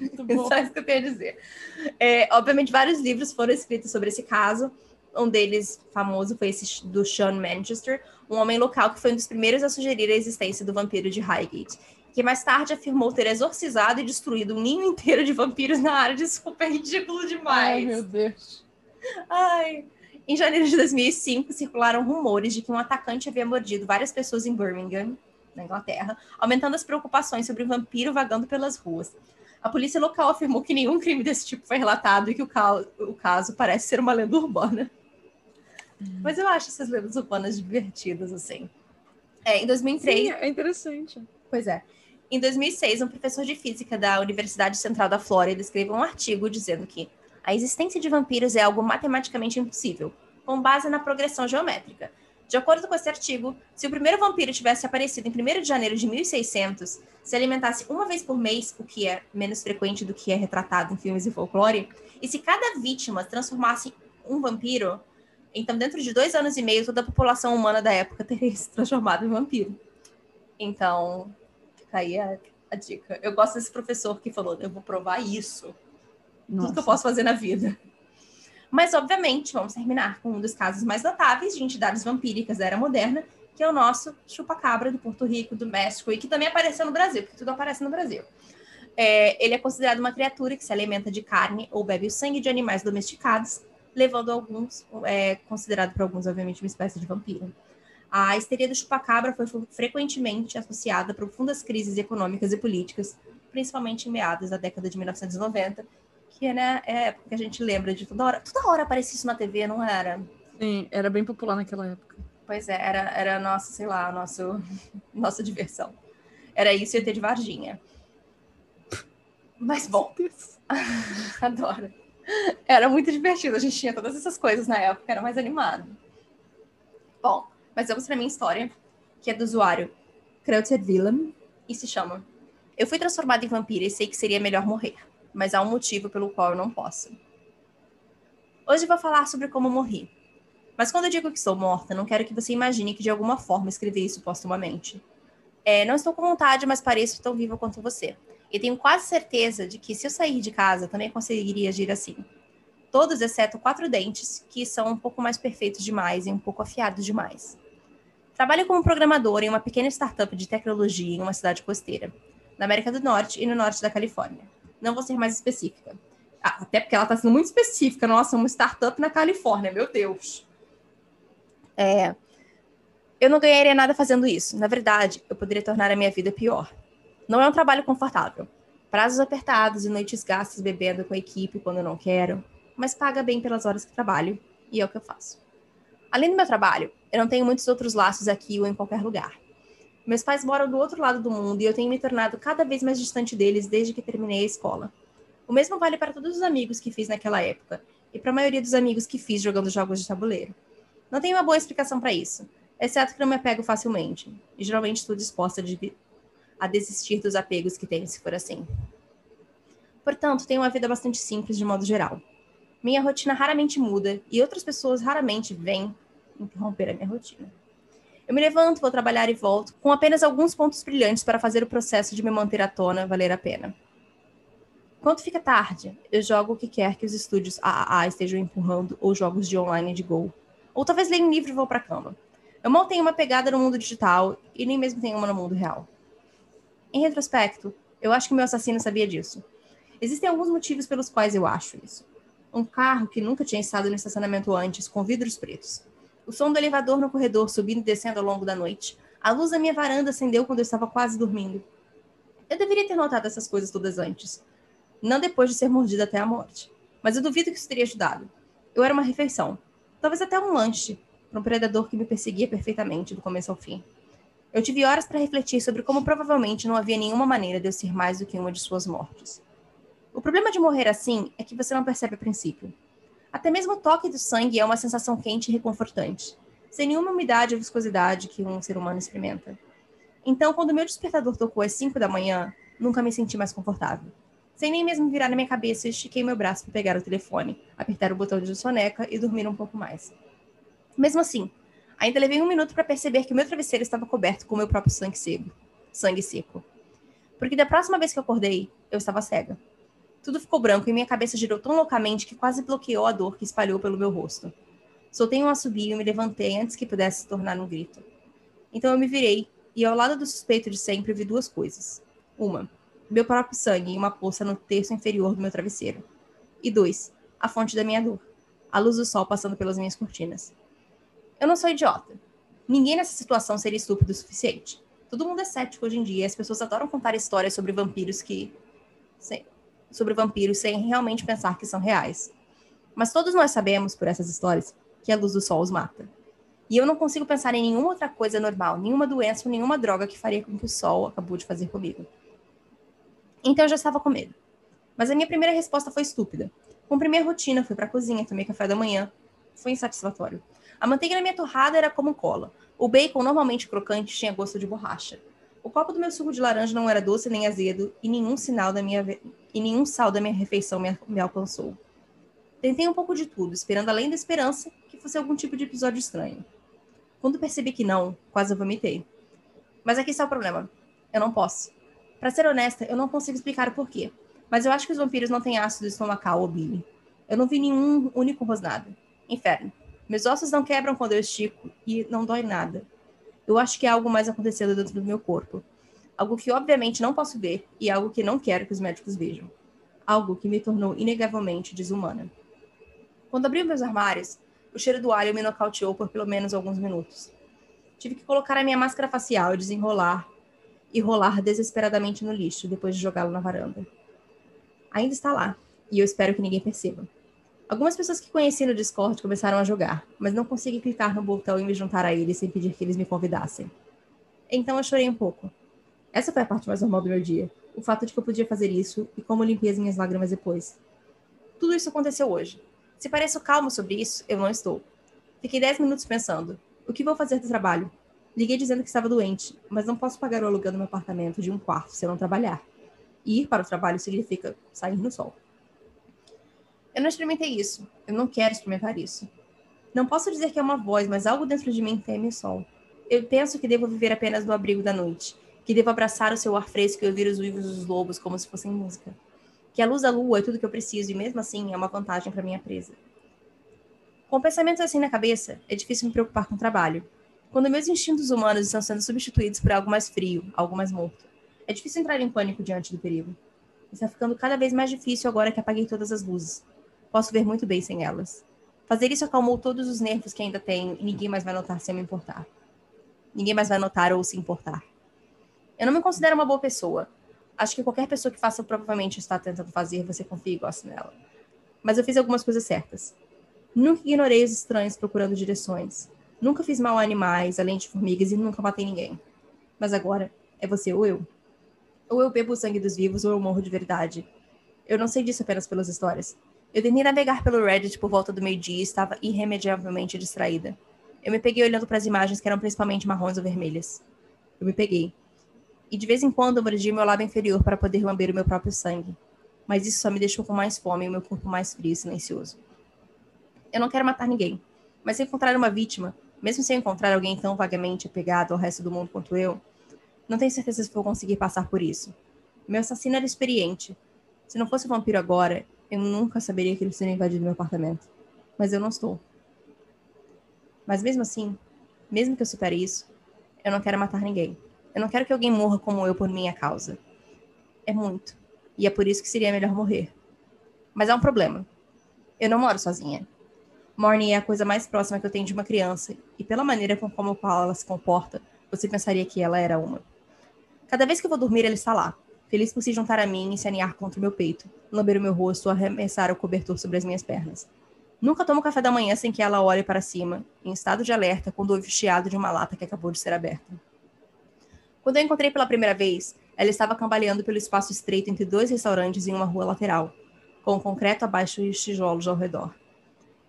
Só isso que eu tenho a dizer. É, obviamente, vários livros foram escritos sobre esse caso. Um deles famoso foi esse do Sean Manchester, um homem local que foi um dos primeiros a sugerir a existência do vampiro de Highgate, que mais tarde afirmou ter exorcizado e destruído um ninho inteiro de vampiros na área. Desculpa, é ridículo demais. Ai, meu Deus. Ai. Em janeiro de 2005, circularam rumores de que um atacante havia mordido várias pessoas em Birmingham, na Inglaterra, aumentando as preocupações sobre o vampiro vagando pelas ruas. A polícia local afirmou que nenhum crime desse tipo foi relatado e que o, o caso parece ser uma lenda urbana. Uhum. Mas eu acho essas lendas urbanas divertidas, assim. É, em 2003... Sim, é interessante. Pois é. Em 2006, um professor de física da Universidade Central da Flórida escreveu um artigo dizendo que a existência de vampiros é algo matematicamente impossível, com base na progressão geométrica. De acordo com esse artigo, se o primeiro vampiro tivesse aparecido em 1 de janeiro de 1600, se alimentasse uma vez por mês, o que é menos frequente do que é retratado em filmes e folclore, e se cada vítima transformasse um vampiro, então, dentro de dois anos e meio, toda a população humana da época teria se transformado em vampiro. Então, fica aí a, a dica. Eu gosto desse professor que falou: eu vou provar isso. Nossa. Tudo que eu posso fazer na vida. Mas, obviamente, vamos terminar com um dos casos mais notáveis de entidades vampíricas da era moderna, que é o nosso chupacabra do Porto Rico, do México, e que também apareceu no Brasil, porque tudo aparece no Brasil. É, ele é considerado uma criatura que se alimenta de carne ou bebe o sangue de animais domesticados levando alguns, é, considerado por alguns, obviamente, uma espécie de vampiro. A histeria do chupacabra foi frequentemente associada a profundas crises econômicas e políticas, principalmente em meados da década de 1990, que né, é a época que a gente lembra de toda hora. Toda hora aparecia isso na TV, não era? Sim, era bem popular naquela época. Pois é, era, era nossa, sei lá, nosso, nossa diversão. Era isso e ter de Varginha. Mas bom, adoro. Era muito divertido, a gente tinha todas essas coisas na época, era mais animado. Bom, mas vamos para minha história, que é do usuário Kreutzer Willem, e se chama Eu fui transformado em vampiro e sei que seria melhor morrer, mas há um motivo pelo qual eu não posso. Hoje vou falar sobre como morri. Mas quando eu digo que estou morta, não quero que você imagine que de alguma forma escrevi isso postumamente. É, não estou com vontade, mas pareço tão viva quanto você. E tenho quase certeza de que se eu sair de casa, também conseguiria agir assim. Todos, exceto quatro dentes, que são um pouco mais perfeitos demais e um pouco afiados demais. Trabalho como programador em uma pequena startup de tecnologia em uma cidade costeira, na América do Norte e no norte da Califórnia. Não vou ser mais específica. Ah, até porque ela está sendo muito específica. Nossa, uma startup na Califórnia, meu Deus. É, eu não ganharia nada fazendo isso. Na verdade, eu poderia tornar a minha vida pior. Não é um trabalho confortável. Prazos apertados e noites gastas bebendo com a equipe quando eu não quero, mas paga bem pelas horas que trabalho, e é o que eu faço. Além do meu trabalho, eu não tenho muitos outros laços aqui ou em qualquer lugar. Meus pais moram do outro lado do mundo e eu tenho me tornado cada vez mais distante deles desde que terminei a escola. O mesmo vale para todos os amigos que fiz naquela época, e para a maioria dos amigos que fiz jogando jogos de tabuleiro. Não tenho uma boa explicação para isso, exceto que não me apego facilmente, e geralmente estou disposta a desistir dos apegos que tenho, se for assim. Portanto, tenho uma vida bastante simples de modo geral. Minha rotina raramente muda e outras pessoas raramente vêm interromper a minha rotina. Eu me levanto, vou trabalhar e volto, com apenas alguns pontos brilhantes para fazer o processo de me manter à tona valer a pena. Quando fica tarde, eu jogo o que quer que os estúdios AAA estejam empurrando ou jogos de online de Go. Ou talvez leia um livro e vou para a cama. Eu mal tenho uma pegada no mundo digital e nem mesmo tenho uma no mundo real. Em retrospecto, eu acho que meu assassino sabia disso. Existem alguns motivos pelos quais eu acho isso. Um carro que nunca tinha estado no estacionamento antes, com vidros pretos. O som do elevador no corredor subindo e descendo ao longo da noite. A luz da minha varanda acendeu quando eu estava quase dormindo. Eu deveria ter notado essas coisas todas antes. Não depois de ser mordida até a morte. Mas eu duvido que isso teria ajudado. Eu era uma refeição. Talvez até um lanche, para um predador que me perseguia perfeitamente do começo ao fim. Eu tive horas para refletir sobre como provavelmente não havia nenhuma maneira de eu ser mais do que uma de suas mortes. O problema de morrer assim é que você não percebe a princípio. Até mesmo o toque do sangue é uma sensação quente e reconfortante, sem nenhuma umidade ou viscosidade que um ser humano experimenta. Então, quando meu despertador tocou às 5 da manhã, nunca me senti mais confortável. Sem nem mesmo virar na minha cabeça, estiquei meu braço para pegar o telefone, apertar o botão de soneca e dormir um pouco mais. Mesmo assim, ainda levei um minuto para perceber que meu travesseiro estava coberto com meu próprio sangue seco. Sangue seco. Porque da próxima vez que eu acordei, eu estava cega. Tudo ficou branco e minha cabeça girou tão loucamente que quase bloqueou a dor que espalhou pelo meu rosto. Soltei um assobio e me levantei antes que pudesse se tornar um grito. Então eu me virei e, ao lado do suspeito de sempre, vi duas coisas. Uma, meu próprio sangue em uma poça no terço inferior do meu travesseiro. E dois, a fonte da minha dor, a luz do sol passando pelas minhas cortinas. Eu não sou idiota. Ninguém nessa situação seria estúpido o suficiente. Todo mundo é cético hoje em dia e as pessoas adoram contar histórias sobre vampiros que. Sobre vampiros sem realmente pensar que são reais. Mas todos nós sabemos, por essas histórias, que a luz do sol os mata. E eu não consigo pensar em nenhuma outra coisa normal, nenhuma doença ou nenhuma droga que faria com que o sol acabou de fazer comigo. Então eu já estava com medo. Mas a minha primeira resposta foi estúpida. Cumpri minha rotina, fui para a cozinha, tomei café da manhã. Foi insatisfatório. A manteiga na minha torrada era como cola. O bacon, normalmente crocante, tinha gosto de borracha. O copo do meu suco de laranja não era doce nem azedo e nenhum sinal da minha e nenhum sal da minha refeição me, me alcançou. Tentei um pouco de tudo, esperando além da esperança que fosse algum tipo de episódio estranho. Quando percebi que não, quase vomitei. Mas aqui está o problema. Eu não posso. Para ser honesta, eu não consigo explicar o porquê. Mas eu acho que os vampiros não têm ácido estomacal ou bile. Eu não vi nenhum único rosnado. Inferno. Meus ossos não quebram quando eu estico e não dói nada. Eu acho que há algo mais acontecendo dentro do meu corpo. Algo que obviamente não posso ver e algo que não quero que os médicos vejam. Algo que me tornou inegavelmente desumana. Quando abri meus armários, o cheiro do alho me nocauteou por pelo menos alguns minutos. Tive que colocar a minha máscara facial e desenrolar e rolar desesperadamente no lixo depois de jogá-lo na varanda. Ainda está lá, e eu espero que ninguém perceba. Algumas pessoas que conheci no Discord começaram a jogar, mas não consegui clicar no botão e me juntar a eles sem pedir que eles me convidassem. Então eu chorei um pouco. Essa foi a parte mais normal do meu dia. O fato de que eu podia fazer isso e como limpei as minhas lágrimas depois. Tudo isso aconteceu hoje. Se pareço calmo sobre isso, eu não estou. Fiquei dez minutos pensando. O que vou fazer do trabalho? Liguei dizendo que estava doente, mas não posso pagar o aluguel do meu apartamento de um quarto se eu não trabalhar. E ir para o trabalho significa sair no sol. Eu não experimentei isso. Eu não quero experimentar isso. Não posso dizer que é uma voz, mas algo dentro de mim teme o sol. Eu penso que devo viver apenas no abrigo da noite, que devo abraçar o seu ar fresco e ouvir os uivos dos lobos como se fossem música. Que a luz da lua é tudo que eu preciso e mesmo assim é uma vantagem para minha presa. Com pensamentos assim na cabeça, é difícil me preocupar com o trabalho. Quando meus instintos humanos estão sendo substituídos por algo mais frio, algo mais morto. É difícil entrar em pânico diante do perigo. Está ficando cada vez mais difícil agora que apaguei todas as luzes. Posso ver muito bem sem elas. Fazer isso acalmou todos os nervos que ainda tenho e ninguém mais vai notar se eu me importar. Ninguém mais vai notar ou se importar. Eu não me considero uma boa pessoa. Acho que qualquer pessoa que faça provavelmente está tentando fazer, você confia e gosta nela. Mas eu fiz algumas coisas certas. Nunca ignorei os estranhos procurando direções. Nunca fiz mal a animais, além de formigas, e nunca matei ninguém. Mas agora, é você ou eu. Ou eu bebo o sangue dos vivos, ou eu morro de verdade. Eu não sei disso apenas pelas histórias. Eu tentei navegar pelo Reddit por volta do meio-dia e estava irremediavelmente distraída. Eu me peguei olhando para as imagens que eram principalmente marrons ou vermelhas. Eu me peguei. E de vez em quando mordia meu lábio inferior para poder lamber o meu próprio sangue. Mas isso só me deixou com mais fome e o meu corpo mais frio e silencioso. Eu não quero matar ninguém, mas se encontrar uma vítima, mesmo se encontrar alguém tão vagamente apegado ao resto do mundo quanto eu, não tenho certeza se vou conseguir passar por isso. Meu assassino era experiente. Se não fosse um vampiro agora, eu nunca saberia que ele teria invadido meu apartamento. Mas eu não estou. Mas mesmo assim, mesmo que eu supere isso, eu não quero matar ninguém. Eu não quero que alguém morra como eu por minha causa. É muito. E é por isso que seria melhor morrer. Mas há um problema. Eu não moro sozinha. Morning é a coisa mais próxima que eu tenho de uma criança, e pela maneira com como ela se comporta, você pensaria que ela era uma. Cada vez que eu vou dormir, ela está lá, feliz por se juntar a mim e se aninhar contra o meu peito, lamber o meu rosto, arremessar o cobertor sobre as minhas pernas. Nunca tomo café da manhã sem que ela olhe para cima, em estado de alerta, quando ouve o chiado de uma lata que acabou de ser aberta. Quando eu encontrei pela primeira vez, ela estava cambaleando pelo espaço estreito entre dois restaurantes em uma rua lateral, com o concreto abaixo e os tijolos ao redor.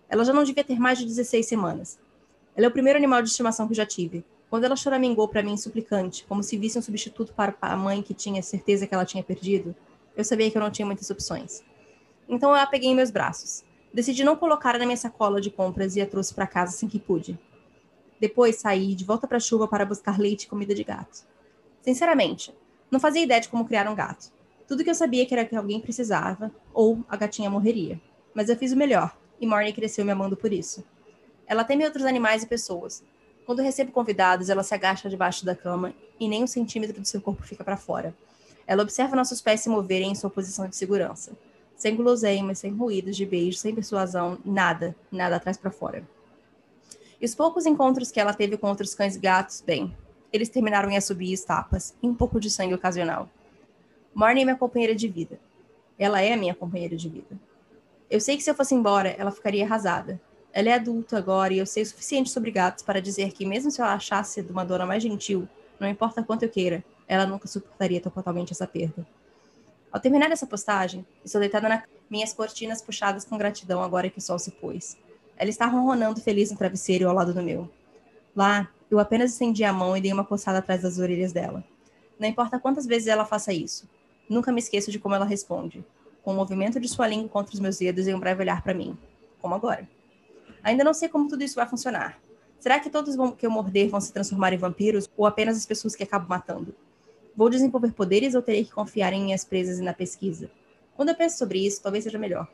Ela já não devia ter mais de 16 semanas. Ela é o primeiro animal de estimação que já tive. Quando ela choramingou para mim suplicante, como se visse um substituto para a mãe que tinha certeza que ela tinha perdido, eu sabia que eu não tinha muitas opções. Então eu a peguei em meus braços. Decidi não colocá-la na minha sacola de compras e a trouxe para casa assim que pude. Depois saí de volta para a chuva para buscar leite e comida de gato. Sinceramente, não fazia ideia de como criar um gato. Tudo que eu sabia que era que alguém precisava, ou a gatinha morreria. Mas eu fiz o melhor e Morny cresceu me amando por isso. Ela teme outros animais e pessoas. Quando recebo convidados, ela se agacha debaixo da cama e nem um centímetro do seu corpo fica para fora. Ela observa nossos pés se moverem em sua posição de segurança. Sem guloseimas, sem ruídos de beijo, sem persuasão, nada, nada atrás para fora. E os poucos encontros que ela teve com outros cães e gatos, bem, eles terminaram em assobios, tapas e um pouco de sangue ocasional. Marnie é minha companheira de vida. Ela é minha companheira de vida. Eu sei que se eu fosse embora, ela ficaria arrasada. Ela é adulta agora e eu sei o suficiente sobre gatos para dizer que, mesmo se eu achasse de uma dona mais gentil, não importa quanto eu queira, ela nunca suportaria totalmente essa perda. Ao terminar essa postagem, estou deitada na minhas cortinas puxadas com gratidão agora que o sol se pôs. Ela está ronronando feliz no travesseiro ao lado do meu. Lá, eu apenas estendi a mão e dei uma coçada atrás das orelhas dela. Não importa quantas vezes ela faça isso. Nunca me esqueço de como ela responde com o movimento de sua língua contra os meus dedos e um breve olhar para mim, como agora. Ainda não sei como tudo isso vai funcionar. Será que todos que eu morder vão se transformar em vampiros ou apenas as pessoas que acabo matando? Vou desenvolver poderes ou terei que confiar em minhas presas e na pesquisa? Quando eu penso sobre isso, talvez seja melhor.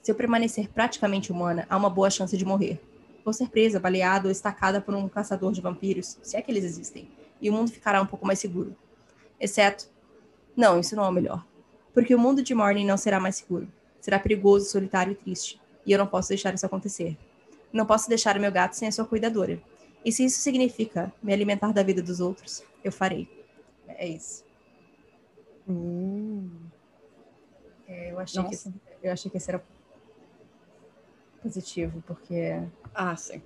Se eu permanecer praticamente humana, há uma boa chance de morrer. Vou ser presa, baleada ou estacada por um caçador de vampiros, se é que eles existem, e o mundo ficará um pouco mais seguro. Exceto. Não, isso não é o melhor porque o mundo de Morning não será mais seguro. Será perigoso, solitário e triste. E eu não posso deixar isso acontecer. Não posso deixar o meu gato sem a sua cuidadora. E se isso significa me alimentar da vida dos outros, eu farei. É isso. Hum. É, eu, achei que, eu achei que esse era positivo, porque. Ah, sim.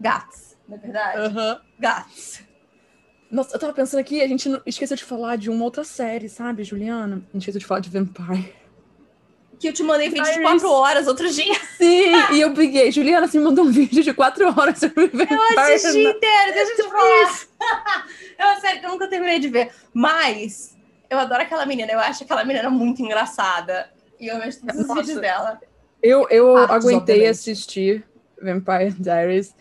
Gatos, na é verdade. Uhum. Gatos. Nossa, eu tava pensando aqui, a gente esqueceu de falar de uma outra série, sabe, Juliana? A gente esqueceu de falar de Vampire. Que eu te mandei vídeo de 4 horas outro dia. Sim, e eu peguei. Juliana, você me mandou um vídeo de 4 horas sobre Vampire. Eu assisti inteiro, deixa eu te falar. Eu, sério, que eu nunca terminei de ver. Mas, eu adoro aquela menina. Eu acho aquela menina muito engraçada. E eu vejo todos os vídeos dela. Eu, eu aguentei obviamente. assistir Vampire Diaries.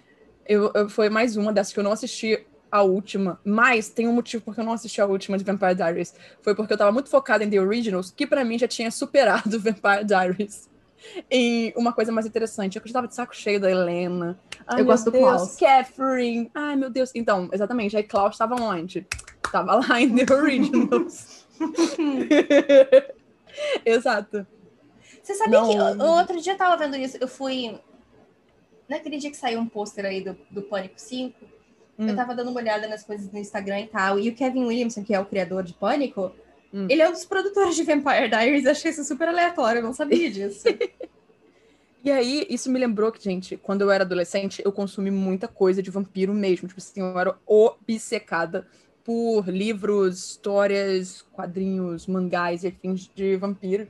Eu, eu, foi mais uma dessas que eu não assisti a última, mas tem um motivo porque eu não assisti a última de Vampire Diaries. Foi porque eu tava muito focada em The Originals, que para mim já tinha superado Vampire Diaries. em uma coisa mais interessante. Eu estava de saco cheio da Helena. Ai, eu gosto Deus, do Klaus. Catherine. Ai, meu Deus. Então, exatamente. Aí Klaus estava onde? Estava lá em The Originals. Exato. Você sabia Não. que outro dia eu tava vendo isso, eu fui. Naquele dia que saiu um pôster aí do, do Pânico 5, hum. eu tava dando uma olhada nas coisas no Instagram e tal. E o Kevin Williamson, que é o criador de Pânico, hum. ele é um dos produtores de Vampire Diaries. Achei isso super aleatório, eu não sabia disso. E aí, isso me lembrou que, gente, quando eu era adolescente, eu consumi muita coisa de vampiro mesmo. Tipo assim, eu era obcecada por livros, histórias, quadrinhos, mangás e afins de vampiro.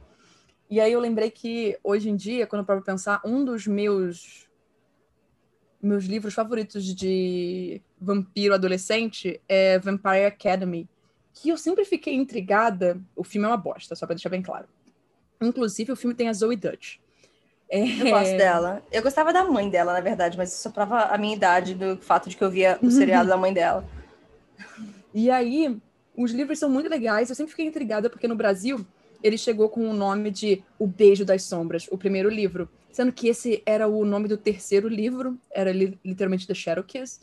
E aí eu lembrei que hoje em dia, quando eu paro pensar, um dos meus meus livros favoritos de vampiro adolescente é Vampire Academy, que eu sempre fiquei intrigada. O filme é uma bosta, só para deixar bem claro. Inclusive, o filme tem a Zoe Dutch. É... Eu gosto dela. Eu gostava da mãe dela, na verdade, mas isso só prova a minha idade do fato de que eu via o seriado da mãe dela. E aí, os livros são muito legais. Eu sempre fiquei intrigada porque no Brasil ele chegou com o nome de O Beijo das Sombras, o primeiro livro. Sendo que esse era o nome do terceiro livro, era li literalmente The Shadow Kiss.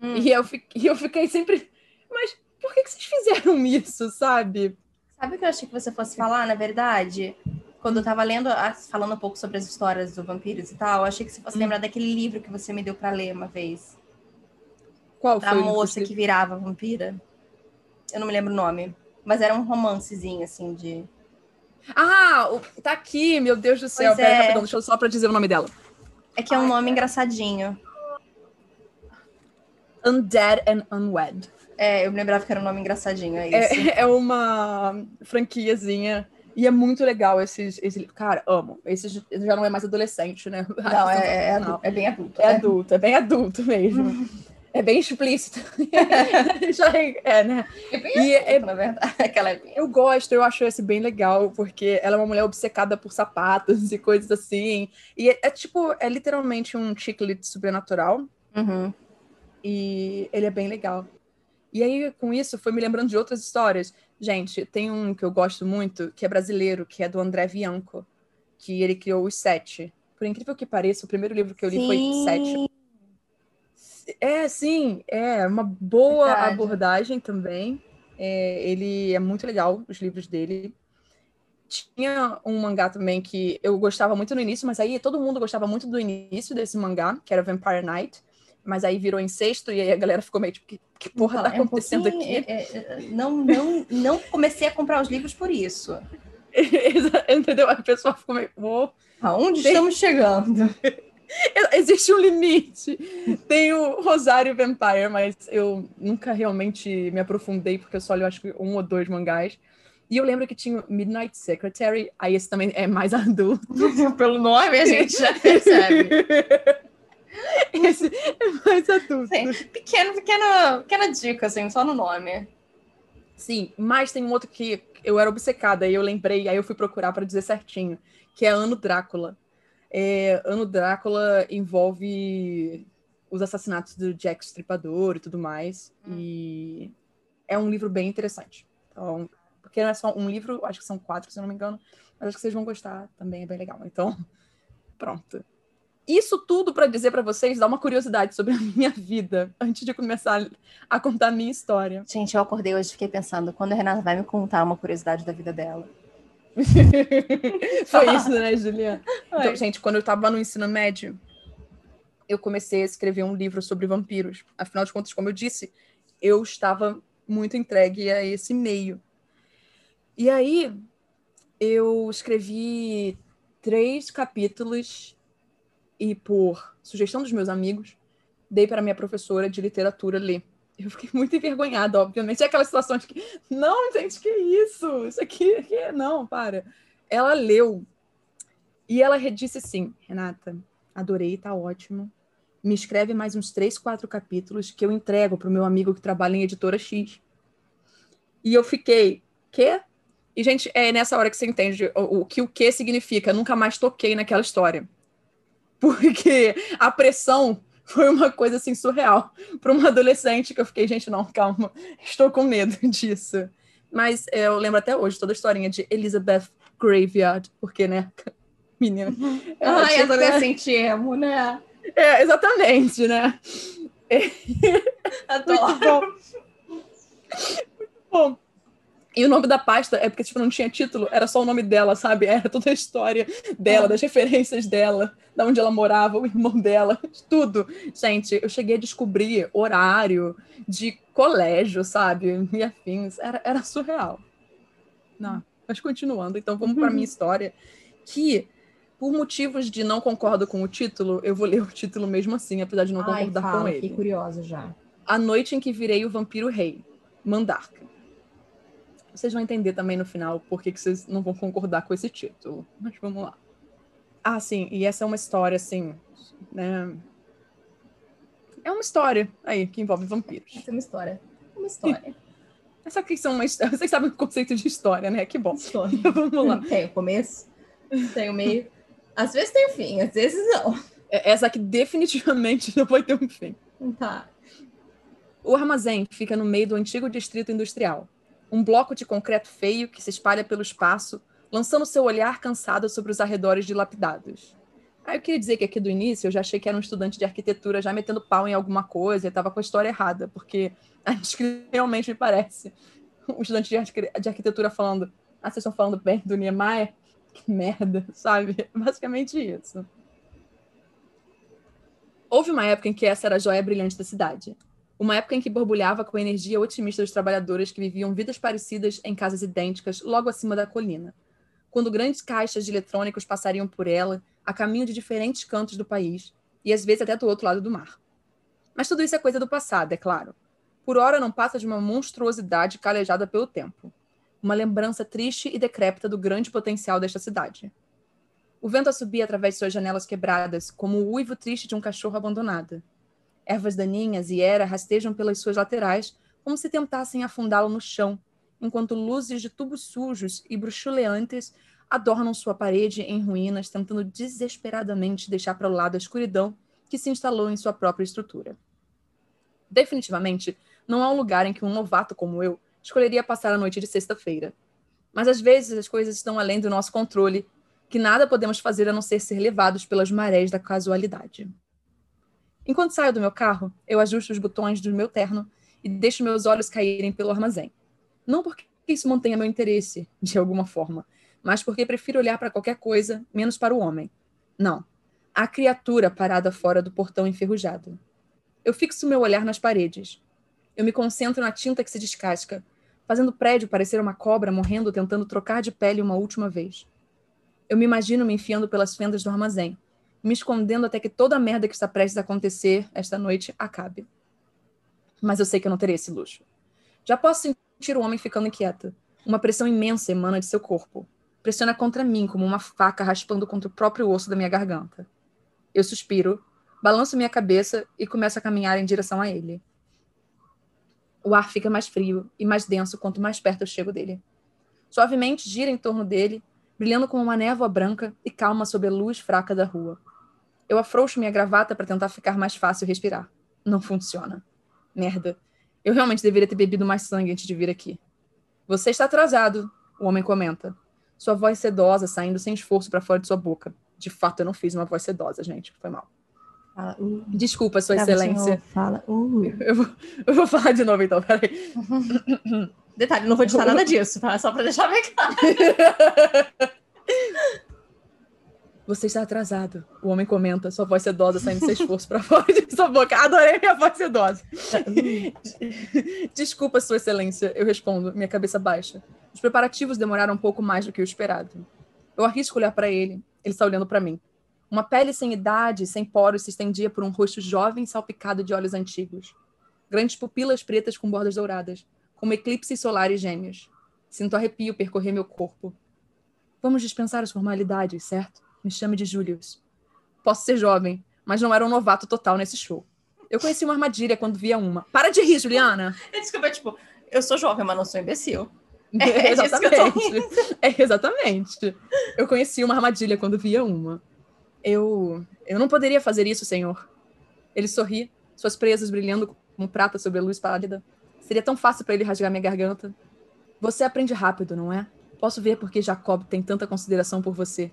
Hum. E, eu e eu fiquei sempre. Mas por que, que vocês fizeram isso, sabe? Sabe o que eu achei que você fosse falar, na verdade? Quando eu tava lendo, falando um pouco sobre as histórias do vampiros e tal, eu achei que você fosse hum. lembrar daquele livro que você me deu para ler uma vez. Qual da foi? A moça que virava vampira. Eu não me lembro o nome. Mas era um romancezinho, assim, de. Ah, tá aqui, meu Deus do céu. Pera, é. rapidão, deixa eu só pra dizer o nome dela. É que é um Ai, nome engraçadinho. Undead and Unwed. É, eu me lembrava que era um nome engraçadinho, é isso. É, é uma franquiazinha. E é muito legal esses, esse Cara, amo. Esse já não é mais adolescente, né? Não, é, é, é, adulto, é bem adulto. É, é adulto, é bem adulto mesmo. É bem explícito. É, é, né? É bem e é, na verdade. Aquela é eu gosto, eu acho esse bem legal, porque ela é uma mulher obcecada por sapatos e coisas assim. E é, é tipo, é literalmente um chiclete sobrenatural. Uhum. E ele é bem legal. E aí, com isso, foi me lembrando de outras histórias. Gente, tem um que eu gosto muito, que é brasileiro, que é do André Bianco, que ele criou os Sete. Por incrível que pareça, o primeiro livro que eu li Sim. foi Sete. É, sim, é uma boa Verdade. abordagem também. É, ele é muito legal, os livros dele. Tinha um mangá também que eu gostava muito no início, mas aí todo mundo gostava muito do início desse mangá, que era Vampire Night. Mas aí virou incesto e aí a galera ficou meio tipo, que, que porra então, tá acontecendo é um aqui? É, é, não, não, não comecei a comprar os livros por isso. Entendeu? A pessoa ficou meio. Oh, Aonde tem... estamos chegando? Existe um limite. Tem o Rosário Vampire, mas eu nunca realmente me aprofundei, porque eu só li, acho que, um ou dois mangás. E eu lembro que tinha Midnight Secretary, aí esse também é mais adulto. Pelo nome a gente já percebe. esse é mais adulto. Sim. Pequeno, pequena, pequena dica, assim, só no nome. Sim, mas tem um outro que eu era obcecada, e eu lembrei, aí eu fui procurar para dizer certinho, que é Ano Drácula. É, ano Drácula envolve os assassinatos do Jack Stripador e tudo mais. Hum. E é um livro bem interessante. Então, porque não é só um livro, acho que são quatro, se eu não me engano. Mas acho que vocês vão gostar também, é bem legal. Então, pronto. Isso tudo para dizer para vocês, dar uma curiosidade sobre a minha vida, antes de começar a contar a minha história. Gente, eu acordei hoje e fiquei pensando, quando a Renata vai me contar uma curiosidade da vida dela? Foi isso, né, Juliana? Então, gente, quando eu estava no ensino médio, eu comecei a escrever um livro sobre vampiros. Afinal de contas, como eu disse, eu estava muito entregue a esse meio. E aí, eu escrevi três capítulos e, por sugestão dos meus amigos, dei para minha professora de literatura ler. Eu fiquei muito envergonhada, obviamente. É aquela situação de que, não, gente, que isso? Isso aqui, que... não, para. Ela leu e ela disse assim, Renata, adorei, tá ótimo. Me escreve mais uns três, quatro capítulos que eu entrego para o meu amigo que trabalha em editora X. E eu fiquei, quê? E, gente, é nessa hora que você entende o, o que o que significa. nunca mais toquei naquela história. Porque a pressão foi uma coisa assim surreal para uma adolescente que eu fiquei, gente, não, calma, estou com medo disso. Mas eu lembro até hoje toda a historinha de Elizabeth Graveyard, porque, né? menina. Ai, adolescente emo, né? É, exatamente, né? É. Adoro. Muito bom. Muito bom. E o nome da pasta é porque, tipo, não tinha título, era só o nome dela, sabe? Era toda a história dela, das referências dela, da onde ela morava, o irmão dela, tudo. Gente, eu cheguei a descobrir horário de colégio, sabe? E afins. Era, era surreal. Não, mas continuando, então vamos para minha história. Que, por motivos de não concordo com o título, eu vou ler o título mesmo assim, apesar de não Ai, concordar fala, com ele. Fiquei curiosa já. A Noite em que Virei o Vampiro Rei, Mandarka. Vocês vão entender também no final por que que vocês não vão concordar com esse título. Mas vamos lá. Ah, sim, e essa é uma história, assim, né? É uma história aí que envolve vampiros. Essa é uma história. Uma história. Essa aqui são uma história. Vocês sabem o conceito de história, né? Que bom. história. Vamos lá. Tem o começo, tem o meio. Às vezes tem o fim, às vezes não. É- Essa aqui definitivamente não vai ter um fim. Tá. O armazém fica no meio do antigo distrito industrial. Um bloco de concreto feio que se espalha pelo espaço, lançando seu olhar cansado sobre os arredores dilapidados. Aí eu queria dizer que aqui do início eu já achei que era um estudante de arquitetura já metendo pau em alguma coisa e estava com a história errada, porque a descrição realmente me parece um estudante de, de arquitetura falando: Ah, vocês estão falando bem do Niemeyer? Que merda, sabe? Basicamente isso. Houve uma época em que essa era a joia brilhante da cidade. Uma época em que borbulhava com a energia otimista dos trabalhadores que viviam vidas parecidas em casas idênticas logo acima da colina. Quando grandes caixas de eletrônicos passariam por ela, a caminho de diferentes cantos do país, e às vezes até do outro lado do mar. Mas tudo isso é coisa do passado, é claro. Por ora não passa de uma monstruosidade calejada pelo tempo. Uma lembrança triste e decrépita do grande potencial desta cidade. O vento assobia através de suas janelas quebradas, como o uivo triste de um cachorro abandonado. Ervas daninhas e era rastejam pelas suas laterais, como se tentassem afundá-lo no chão, enquanto luzes de tubos sujos e bruxuleantes adornam sua parede em ruínas, tentando desesperadamente deixar para o lado a escuridão que se instalou em sua própria estrutura. Definitivamente, não há um lugar em que um novato como eu escolheria passar a noite de sexta-feira. Mas às vezes as coisas estão além do nosso controle, que nada podemos fazer a não ser ser levados pelas marés da casualidade. Enquanto saio do meu carro, eu ajusto os botões do meu terno e deixo meus olhos caírem pelo armazém. Não porque isso mantenha meu interesse, de alguma forma, mas porque prefiro olhar para qualquer coisa, menos para o homem. Não. A criatura parada fora do portão enferrujado. Eu fixo meu olhar nas paredes. Eu me concentro na tinta que se descasca, fazendo o prédio parecer uma cobra morrendo tentando trocar de pele uma última vez. Eu me imagino me enfiando pelas fendas do armazém, me escondendo até que toda a merda que está prestes a acontecer esta noite acabe. Mas eu sei que eu não terei esse luxo. Já posso sentir o homem ficando inquieto. Uma pressão imensa emana de seu corpo. Pressiona contra mim como uma faca raspando contra o próprio osso da minha garganta. Eu suspiro, balanço minha cabeça e começo a caminhar em direção a ele. O ar fica mais frio e mais denso quanto mais perto eu chego dele. Suavemente gira em torno dele, brilhando como uma névoa branca e calma sob a luz fraca da rua. Eu afrouxo minha gravata para tentar ficar mais fácil respirar. Não funciona. Merda. Eu realmente deveria ter bebido mais sangue antes de vir aqui. Você está atrasado, o homem comenta. Sua voz sedosa saindo sem esforço para fora de sua boca. De fato, eu não fiz uma voz sedosa, gente. Foi mal. Fala, uh, Desculpa, Sua Excelência. senhor, Fala, uh. Eu vou, eu vou falar de novo, então. Peraí. Detalhe, não vou editar nada disso, tá? Só pra deixar bem claro. Você está atrasado. O homem comenta, sua voz sedosa saindo sem esforço para fora de sua boca. Adorei minha voz sedosa. Desculpa, Sua Excelência, eu respondo, minha cabeça baixa. Os preparativos demoraram um pouco mais do que o esperado. Eu arrisco olhar para ele. Ele está olhando para mim. Uma pele sem idade, sem poros, se estendia por um rosto jovem salpicado de olhos antigos. Grandes pupilas pretas com bordas douradas, como eclipses solares gêmeos. Sinto arrepio percorrer meu corpo. Vamos dispensar as formalidades, certo? Me chame de Julius. Posso ser jovem, mas não era um novato total nesse show. Eu conheci uma armadilha quando via uma. Para de rir, Juliana! Desculpa, tipo, eu sou jovem, mas não sou imbecil. É, É que eu exatamente. É, exatamente. Eu conheci uma armadilha quando via uma. Eu. Eu não poderia fazer isso, senhor. Ele sorri, suas presas brilhando como prata sobre a luz pálida. Seria tão fácil para ele rasgar minha garganta. Você aprende rápido, não é? Posso ver porque Jacob tem tanta consideração por você.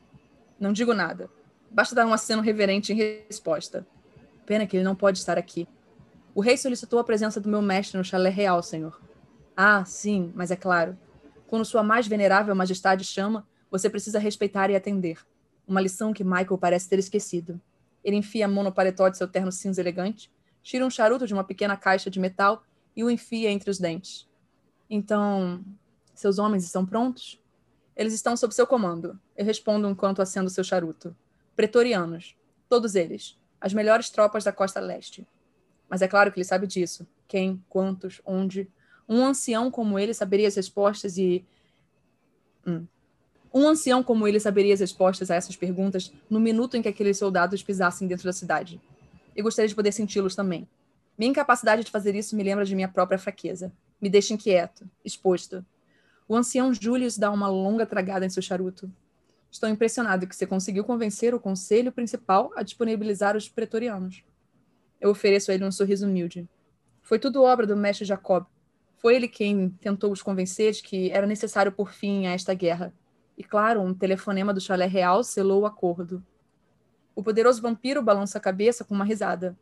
Não digo nada. Basta dar um aceno reverente em resposta. Pena que ele não pode estar aqui. O rei solicitou a presença do meu mestre no chalé real, senhor. Ah, sim, mas é claro. Quando sua mais venerável majestade chama, você precisa respeitar e atender. Uma lição que Michael parece ter esquecido. Ele enfia a mão no paletó de seu terno cinza elegante, tira um charuto de uma pequena caixa de metal e o enfia entre os dentes. Então, seus homens estão prontos? Eles estão sob seu comando. Eu respondo enquanto acendo seu charuto. Pretorianos. Todos eles. As melhores tropas da costa leste. Mas é claro que ele sabe disso. Quem, quantos, onde. Um ancião como ele saberia as respostas e. Hum. Um ancião como ele saberia as respostas a essas perguntas no minuto em que aqueles soldados pisassem dentro da cidade. Eu gostaria de poder senti-los também. Minha incapacidade de fazer isso me lembra de minha própria fraqueza. Me deixa inquieto, exposto. O ancião Julius dá uma longa tragada em seu charuto. Estou impressionado que você conseguiu convencer o conselho principal a disponibilizar os pretorianos. Eu ofereço a ele um sorriso humilde. Foi tudo obra do mestre Jacob. Foi ele quem tentou os convencer de que era necessário por fim a esta guerra. E claro, um telefonema do chalé real selou o acordo. O poderoso vampiro balança a cabeça com uma risada.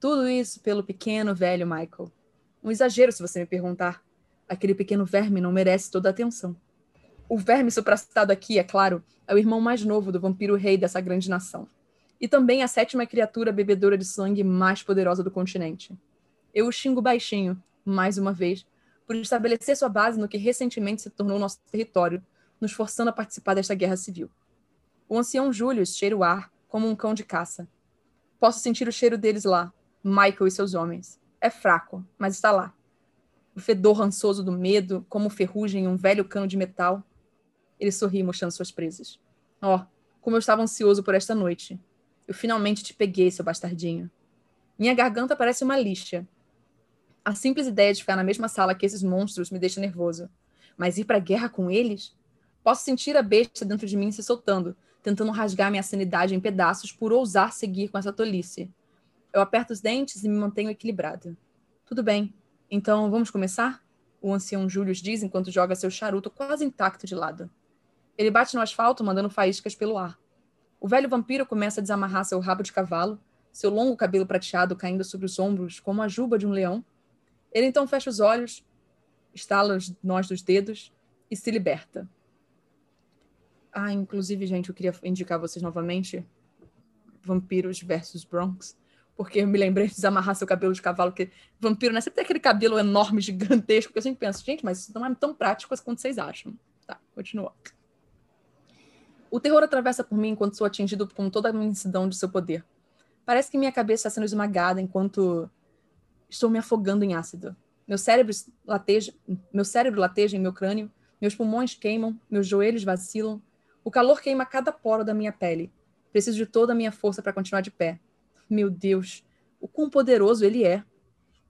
Tudo isso pelo pequeno velho Michael. Um exagero, se você me perguntar. Aquele pequeno verme não merece toda a atenção. O verme supracitado aqui, é claro, é o irmão mais novo do vampiro rei dessa grande nação. E também a sétima criatura bebedora de sangue mais poderosa do continente. Eu o xingo baixinho, mais uma vez, por estabelecer sua base no que recentemente se tornou nosso território, nos forçando a participar desta guerra civil. O ancião Julius cheira o ar como um cão de caça. Posso sentir o cheiro deles lá, Michael e seus homens. É fraco, mas está lá. O fedor rançoso do medo, como ferrugem em um velho cano de metal. Ele sorri, mostrando suas presas. Oh, como eu estava ansioso por esta noite. Eu finalmente te peguei, seu bastardinho. Minha garganta parece uma lixa. A simples ideia de ficar na mesma sala que esses monstros me deixa nervoso. Mas ir para a guerra com eles? Posso sentir a besta dentro de mim se soltando, tentando rasgar minha sanidade em pedaços por ousar seguir com essa tolice. Eu aperto os dentes e me mantenho equilibrado. Tudo bem. Então, vamos começar? O ancião Julius diz enquanto joga seu charuto quase intacto de lado. Ele bate no asfalto, mandando faíscas pelo ar. O velho vampiro começa a desamarrar seu rabo de cavalo, seu longo cabelo prateado caindo sobre os ombros como a juba de um leão. Ele então fecha os olhos, estala os nós dos dedos e se liberta. Ah, inclusive, gente, eu queria indicar vocês novamente Vampiros versus Bronx, porque eu me lembrei de desamarrar seu cabelo de cavalo, que vampiro, né? Sempre tem aquele cabelo enorme, gigantesco, que eu sempre penso, gente, mas isso não é tão prático quanto vocês acham. Tá, continua. O terror atravessa por mim enquanto sou atingido com toda a imensidão de seu poder. Parece que minha cabeça está sendo esmagada enquanto estou me afogando em ácido. Meu cérebro lateja, meu cérebro lateja em meu crânio, meus pulmões queimam, meus joelhos vacilam, o calor queima cada poro da minha pele. Preciso de toda a minha força para continuar de pé. Meu Deus, o quão poderoso ele é.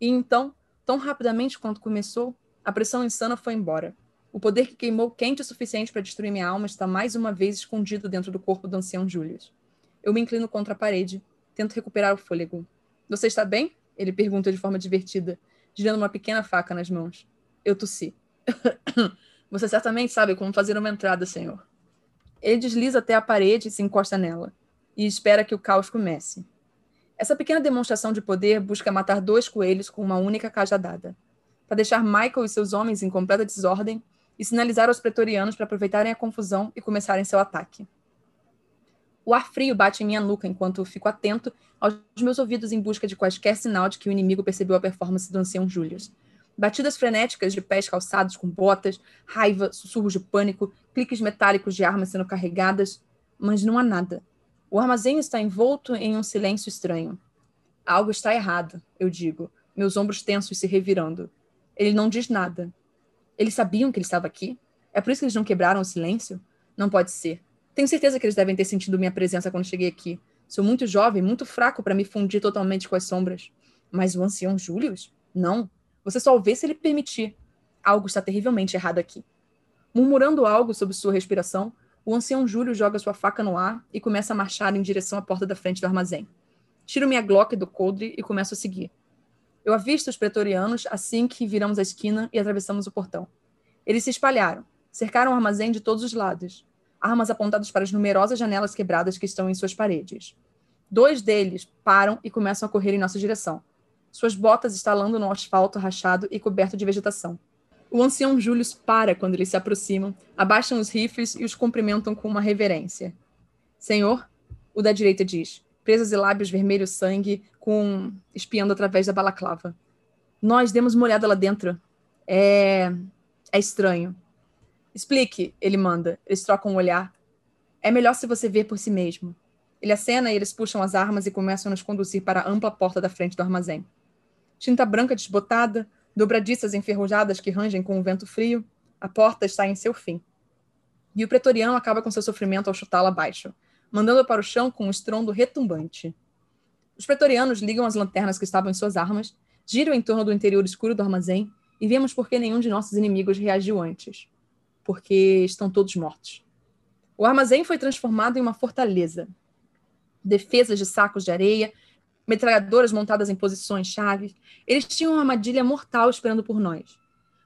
E então, tão rapidamente quanto começou, a pressão insana foi embora. O poder que queimou quente o suficiente para destruir minha alma está mais uma vez escondido dentro do corpo do ancião Julius. Eu me inclino contra a parede, tento recuperar o fôlego. Você está bem? Ele pergunta de forma divertida, girando uma pequena faca nas mãos. Eu tossi. Você certamente sabe como fazer uma entrada, senhor. Ele desliza até a parede e se encosta nela, e espera que o caos comece. Essa pequena demonstração de poder busca matar dois coelhos com uma única cajadada, para deixar Michael e seus homens em completa desordem e sinalizar aos pretorianos para aproveitarem a confusão e começarem seu ataque. O ar frio bate em minha nuca enquanto fico atento aos meus ouvidos em busca de quaisquer sinal de que o inimigo percebeu a performance do ancião Julius. Batidas frenéticas de pés calçados com botas, raiva, sussurros de pânico, cliques metálicos de armas sendo carregadas, mas não há nada. O armazém está envolto em um silêncio estranho. Algo está errado, eu digo, meus ombros tensos se revirando. Ele não diz nada. Eles sabiam que ele estava aqui? É por isso que eles não quebraram o silêncio? Não pode ser. Tenho certeza que eles devem ter sentido minha presença quando cheguei aqui. Sou muito jovem, muito fraco para me fundir totalmente com as sombras. Mas o ancião Julius? Não. Você só o vê se ele permitir. Algo está terrivelmente errado aqui. Murmurando algo sobre sua respiração, o ancião Júlio joga sua faca no ar e começa a marchar em direção à porta da frente do armazém. Tiro minha Glock do coldre e começo a seguir. Eu avisto os pretorianos assim que viramos a esquina e atravessamos o portão. Eles se espalharam, cercaram o armazém de todos os lados. armas apontadas para as numerosas janelas quebradas que estão em suas paredes. Dois deles param e começam a correr em nossa direção, suas botas estalando no asfalto rachado e coberto de vegetação. O ancião Julius para quando eles se aproximam, abaixam os rifles e os cumprimentam com uma reverência. Senhor, o da direita diz, presas e lábios vermelhos sangue, com espiando através da balaclava. Nós demos uma olhada lá dentro. É. É estranho. Explique, ele manda. Eles trocam um olhar. É melhor se você ver por si mesmo. Ele acena e eles puxam as armas e começam a nos conduzir para a ampla porta da frente do armazém. Tinta branca desbotada, dobradiças enferrujadas que rangem com o vento frio, a porta está em seu fim. E o pretoriano acaba com seu sofrimento ao chutá-la abaixo, mandando para o chão com um estrondo retumbante. Os pretorianos ligam as lanternas que estavam em suas armas, giram em torno do interior escuro do armazém e vemos por que nenhum de nossos inimigos reagiu antes. Porque estão todos mortos. O armazém foi transformado em uma fortaleza. Defesas de sacos de areia, metralhadoras montadas em posições chaves. Eles tinham uma armadilha mortal esperando por nós.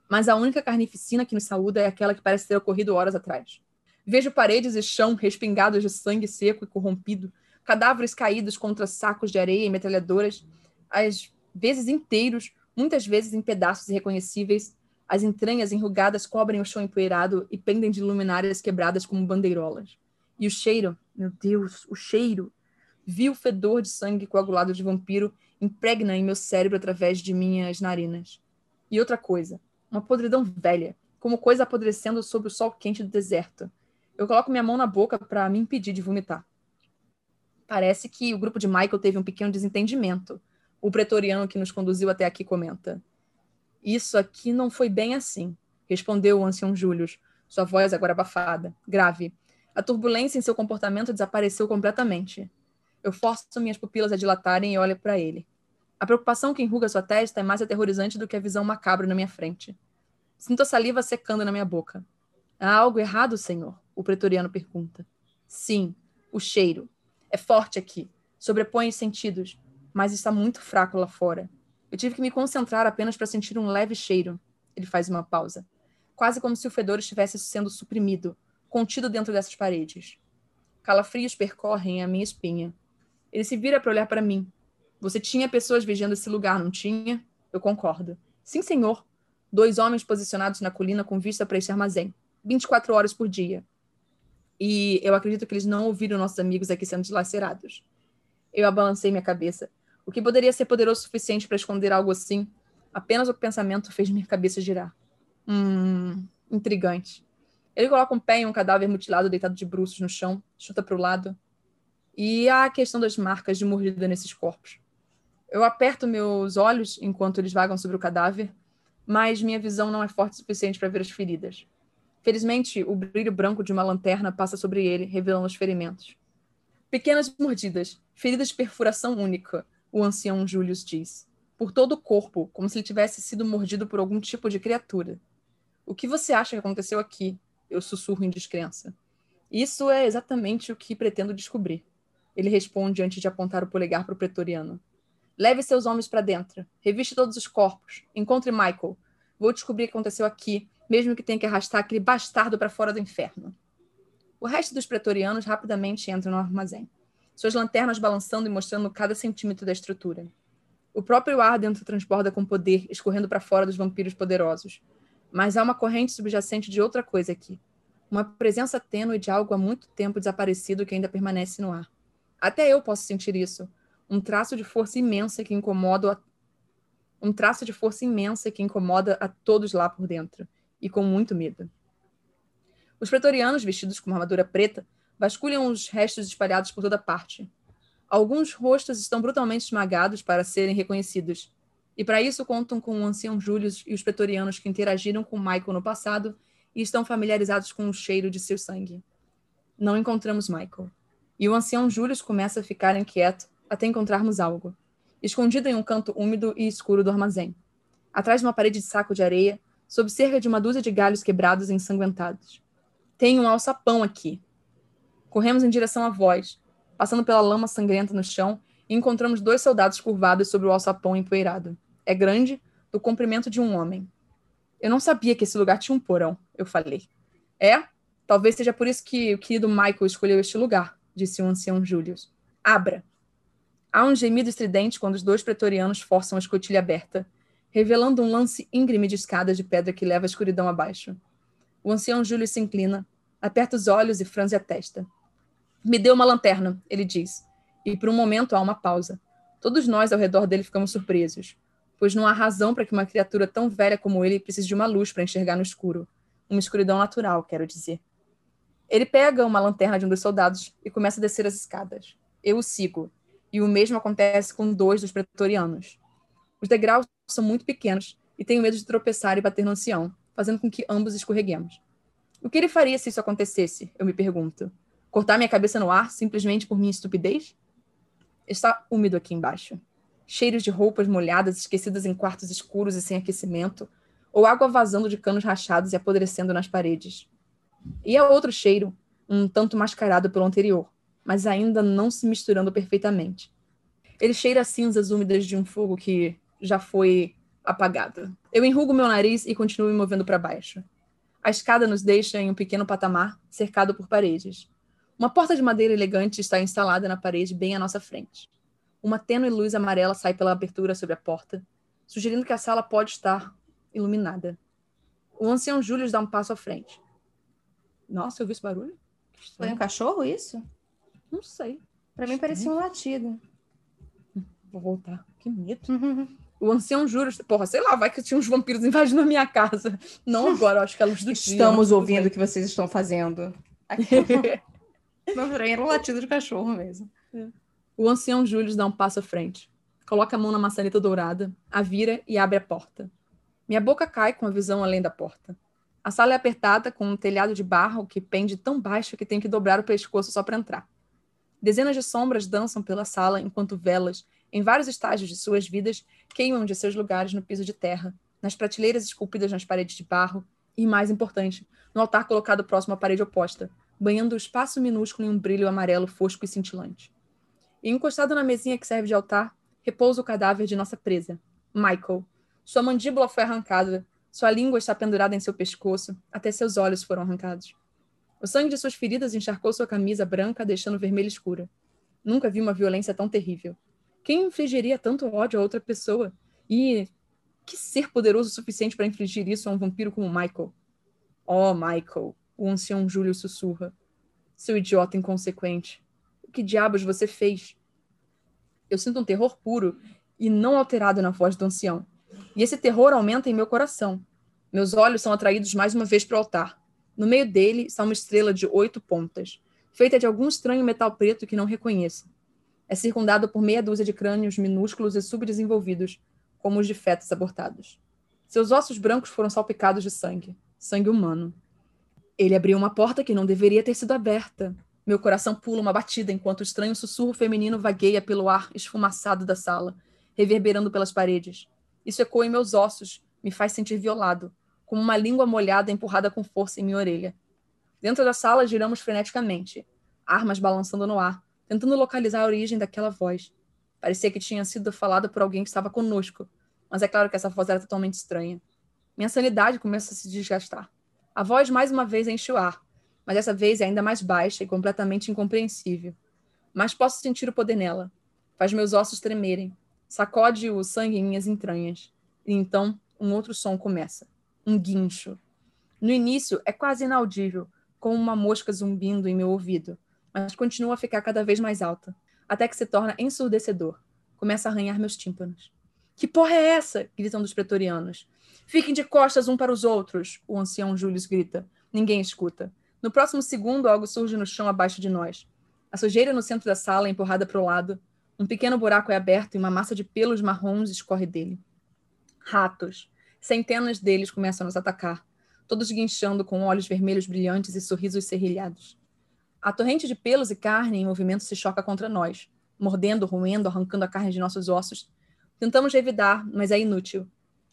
Mas a única carnificina que nos saúda é aquela que parece ter ocorrido horas atrás. Vejo paredes e chão respingados de sangue seco e corrompido, cadáveres caídos contra sacos de areia e metralhadoras, às vezes inteiros, muitas vezes em pedaços irreconhecíveis. As entranhas enrugadas cobrem o chão empoeirado e pendem de luminárias quebradas como bandeirolas. E o cheiro, meu Deus, o cheiro Vi o fedor de sangue coagulado de vampiro impregna em meu cérebro através de minhas narinas. E outra coisa, uma podridão velha, como coisa apodrecendo sob o sol quente do deserto. Eu coloco minha mão na boca para me impedir de vomitar. Parece que o grupo de Michael teve um pequeno desentendimento. O pretoriano que nos conduziu até aqui comenta. Isso aqui não foi bem assim, respondeu o ancião Július, sua voz agora abafada, grave. A turbulência em seu comportamento desapareceu completamente. Eu forço minhas pupilas a dilatarem e olho para ele. A preocupação que enruga sua testa é mais aterrorizante do que a visão macabra na minha frente. Sinto a saliva secando na minha boca. Há algo errado, senhor? O pretoriano pergunta. Sim, o cheiro. É forte aqui. Sobrepõe os sentidos, mas está muito fraco lá fora. Eu tive que me concentrar apenas para sentir um leve cheiro. Ele faz uma pausa. Quase como se o fedor estivesse sendo suprimido, contido dentro dessas paredes. Calafrios percorrem a minha espinha. Ele se vira para olhar para mim. Você tinha pessoas vigiando esse lugar, não tinha? Eu concordo. Sim, senhor. Dois homens posicionados na colina com vista para este armazém. 24 horas por dia. E eu acredito que eles não ouviram nossos amigos aqui sendo dilacerados. Eu abalancei minha cabeça. O que poderia ser poderoso o suficiente para esconder algo assim? Apenas o pensamento fez minha cabeça girar. Hum, intrigante. Ele coloca um pé em um cadáver mutilado deitado de bruços no chão, chuta para o lado. E a questão das marcas de mordida nesses corpos. Eu aperto meus olhos enquanto eles vagam sobre o cadáver, mas minha visão não é forte o suficiente para ver as feridas. Felizmente, o brilho branco de uma lanterna passa sobre ele, revelando os ferimentos. Pequenas mordidas, feridas de perfuração única, o ancião Julius diz. Por todo o corpo, como se ele tivesse sido mordido por algum tipo de criatura. O que você acha que aconteceu aqui? Eu sussurro em descrença. Isso é exatamente o que pretendo descobrir. Ele responde antes de apontar o polegar para o pretoriano. Leve seus homens para dentro. Reviste todos os corpos. Encontre Michael. Vou descobrir o que aconteceu aqui, mesmo que tenha que arrastar aquele bastardo para fora do inferno. O resto dos pretorianos rapidamente entram no armazém, suas lanternas balançando e mostrando cada centímetro da estrutura. O próprio ar dentro transborda com poder, escorrendo para fora dos vampiros poderosos. Mas há uma corrente subjacente de outra coisa aqui. Uma presença tênue de algo há muito tempo desaparecido que ainda permanece no ar. Até eu posso sentir isso. Um traço de força imensa que incomoda a... um traço de força imensa que incomoda a todos lá por dentro e com muito medo. Os pretorianos, vestidos com armadura preta, vasculham os restos espalhados por toda parte. Alguns rostos estão brutalmente esmagados para serem reconhecidos, e para isso contam com o ancião Július e os pretorianos que interagiram com Michael no passado e estão familiarizados com o cheiro de seu sangue. Não encontramos Michael. E o ancião Július começa a ficar inquieto até encontrarmos algo, escondido em um canto úmido e escuro do armazém, atrás de uma parede de saco de areia, sob cerca de uma dúzia de galhos quebrados e ensanguentados. Tem um alçapão aqui. Corremos em direção à voz, passando pela lama sangrenta no chão, e encontramos dois soldados curvados sobre o alçapão empoeirado. É grande, do comprimento de um homem. Eu não sabia que esse lugar tinha um porão, eu falei. É? Talvez seja por isso que o querido Michael escolheu este lugar, disse o ancião Julius. Abra. Há um gemido estridente quando os dois pretorianos forçam a escotilha aberta, revelando um lance íngreme de escadas de pedra que leva a escuridão abaixo. O ancião Júlio se inclina, aperta os olhos e franze a testa. Me dê uma lanterna, ele diz, e por um momento há uma pausa. Todos nós ao redor dele ficamos surpresos, pois não há razão para que uma criatura tão velha como ele precise de uma luz para enxergar no escuro. Uma escuridão natural, quero dizer. Ele pega uma lanterna de um dos soldados e começa a descer as escadas. Eu o sigo, e o mesmo acontece com dois dos pretorianos. Os degraus são muito pequenos e tenho medo de tropeçar e bater no ancião, fazendo com que ambos escorreguemos. O que ele faria se isso acontecesse? Eu me pergunto. Cortar minha cabeça no ar simplesmente por minha estupidez? Está úmido aqui embaixo. Cheiros de roupas molhadas esquecidas em quartos escuros e sem aquecimento, ou água vazando de canos rachados e apodrecendo nas paredes. E há outro cheiro, um tanto mascarado pelo anterior, mas ainda não se misturando perfeitamente. Ele cheira a cinzas úmidas de um fogo que já foi apagada. Eu enrugo meu nariz e continuo me movendo para baixo. A escada nos deixa em um pequeno patamar, cercado por paredes. Uma porta de madeira elegante está instalada na parede bem à nossa frente. Uma tênue luz amarela sai pela abertura sobre a porta, sugerindo que a sala pode estar iluminada. O ancião Júlio dá um passo à frente. Nossa, eu vi esse barulho? Foi um cachorro isso? Não sei. Para mim parecia um latido. Vou voltar. Que medo. O ancião jura, porra, sei lá, vai que tinha uns vampiros invadindo a minha casa. Não agora, acho que é a luz do dia. Estamos ouvindo o que vocês estão fazendo. Não, era um latido de cachorro mesmo. É. O ancião Júlio dá um passo à frente. Coloca a mão na maçaneta dourada, a vira e abre a porta. Minha boca cai com a visão além da porta. A sala é apertada, com um telhado de barro que pende tão baixo que tenho que dobrar o pescoço só para entrar. Dezenas de sombras dançam pela sala enquanto velas em vários estágios de suas vidas, queimam de seus lugares no piso de terra, nas prateleiras esculpidas nas paredes de barro e, mais importante, no altar colocado próximo à parede oposta, banhando o espaço minúsculo em um brilho amarelo fosco e cintilante. E encostado na mesinha que serve de altar, repousa o cadáver de nossa presa, Michael. Sua mandíbula foi arrancada, sua língua está pendurada em seu pescoço, até seus olhos foram arrancados. O sangue de suas feridas encharcou sua camisa branca, deixando vermelha escura. Nunca vi uma violência tão terrível. Quem infligiria tanto ódio a outra pessoa? E que ser poderoso o suficiente para infligir isso a um vampiro como Michael? Oh, Michael, o ancião Júlio sussurra. Seu idiota inconsequente. O que diabos você fez? Eu sinto um terror puro e não alterado na voz do ancião. E esse terror aumenta em meu coração. Meus olhos são atraídos mais uma vez para o altar. No meio dele está uma estrela de oito pontas, feita de algum estranho metal preto que não reconheço. É circundado por meia dúzia de crânios minúsculos e subdesenvolvidos, como os de fetos abortados. Seus ossos brancos foram salpicados de sangue, sangue humano. Ele abriu uma porta que não deveria ter sido aberta. Meu coração pula uma batida enquanto o estranho sussurro feminino vagueia pelo ar esfumaçado da sala, reverberando pelas paredes. Isso ecoa em meus ossos, me faz sentir violado, como uma língua molhada empurrada com força em minha orelha. Dentro da sala giramos freneticamente, armas balançando no ar, tentando localizar a origem daquela voz. Parecia que tinha sido falada por alguém que estava conosco, mas é claro que essa voz era totalmente estranha. Minha sanidade começa a se desgastar. A voz mais uma vez enche o ar, mas dessa vez é ainda mais baixa e completamente incompreensível. Mas posso sentir o poder nela. Faz meus ossos tremerem, sacode o sangue em minhas entranhas. E então um outro som começa. Um guincho. No início é quase inaudível, como uma mosca zumbindo em meu ouvido mas continua a ficar cada vez mais alta, até que se torna ensurdecedor. Começa a arranhar meus tímpanos. Que porra é essa? gritam dos pretorianos. Fiquem de costas um para os outros, o ancião Júlio grita. Ninguém escuta. No próximo segundo, algo surge no chão abaixo de nós. A sujeira no centro da sala empurrada para o lado. Um pequeno buraco é aberto e uma massa de pelos marrons escorre dele. Ratos. Centenas deles começam a nos atacar, todos guinchando com olhos vermelhos brilhantes e sorrisos serrilhados. A torrente de pelos e carne em movimento se choca contra nós, mordendo, roendo, arrancando a carne de nossos ossos. Tentamos revidar, mas é inútil.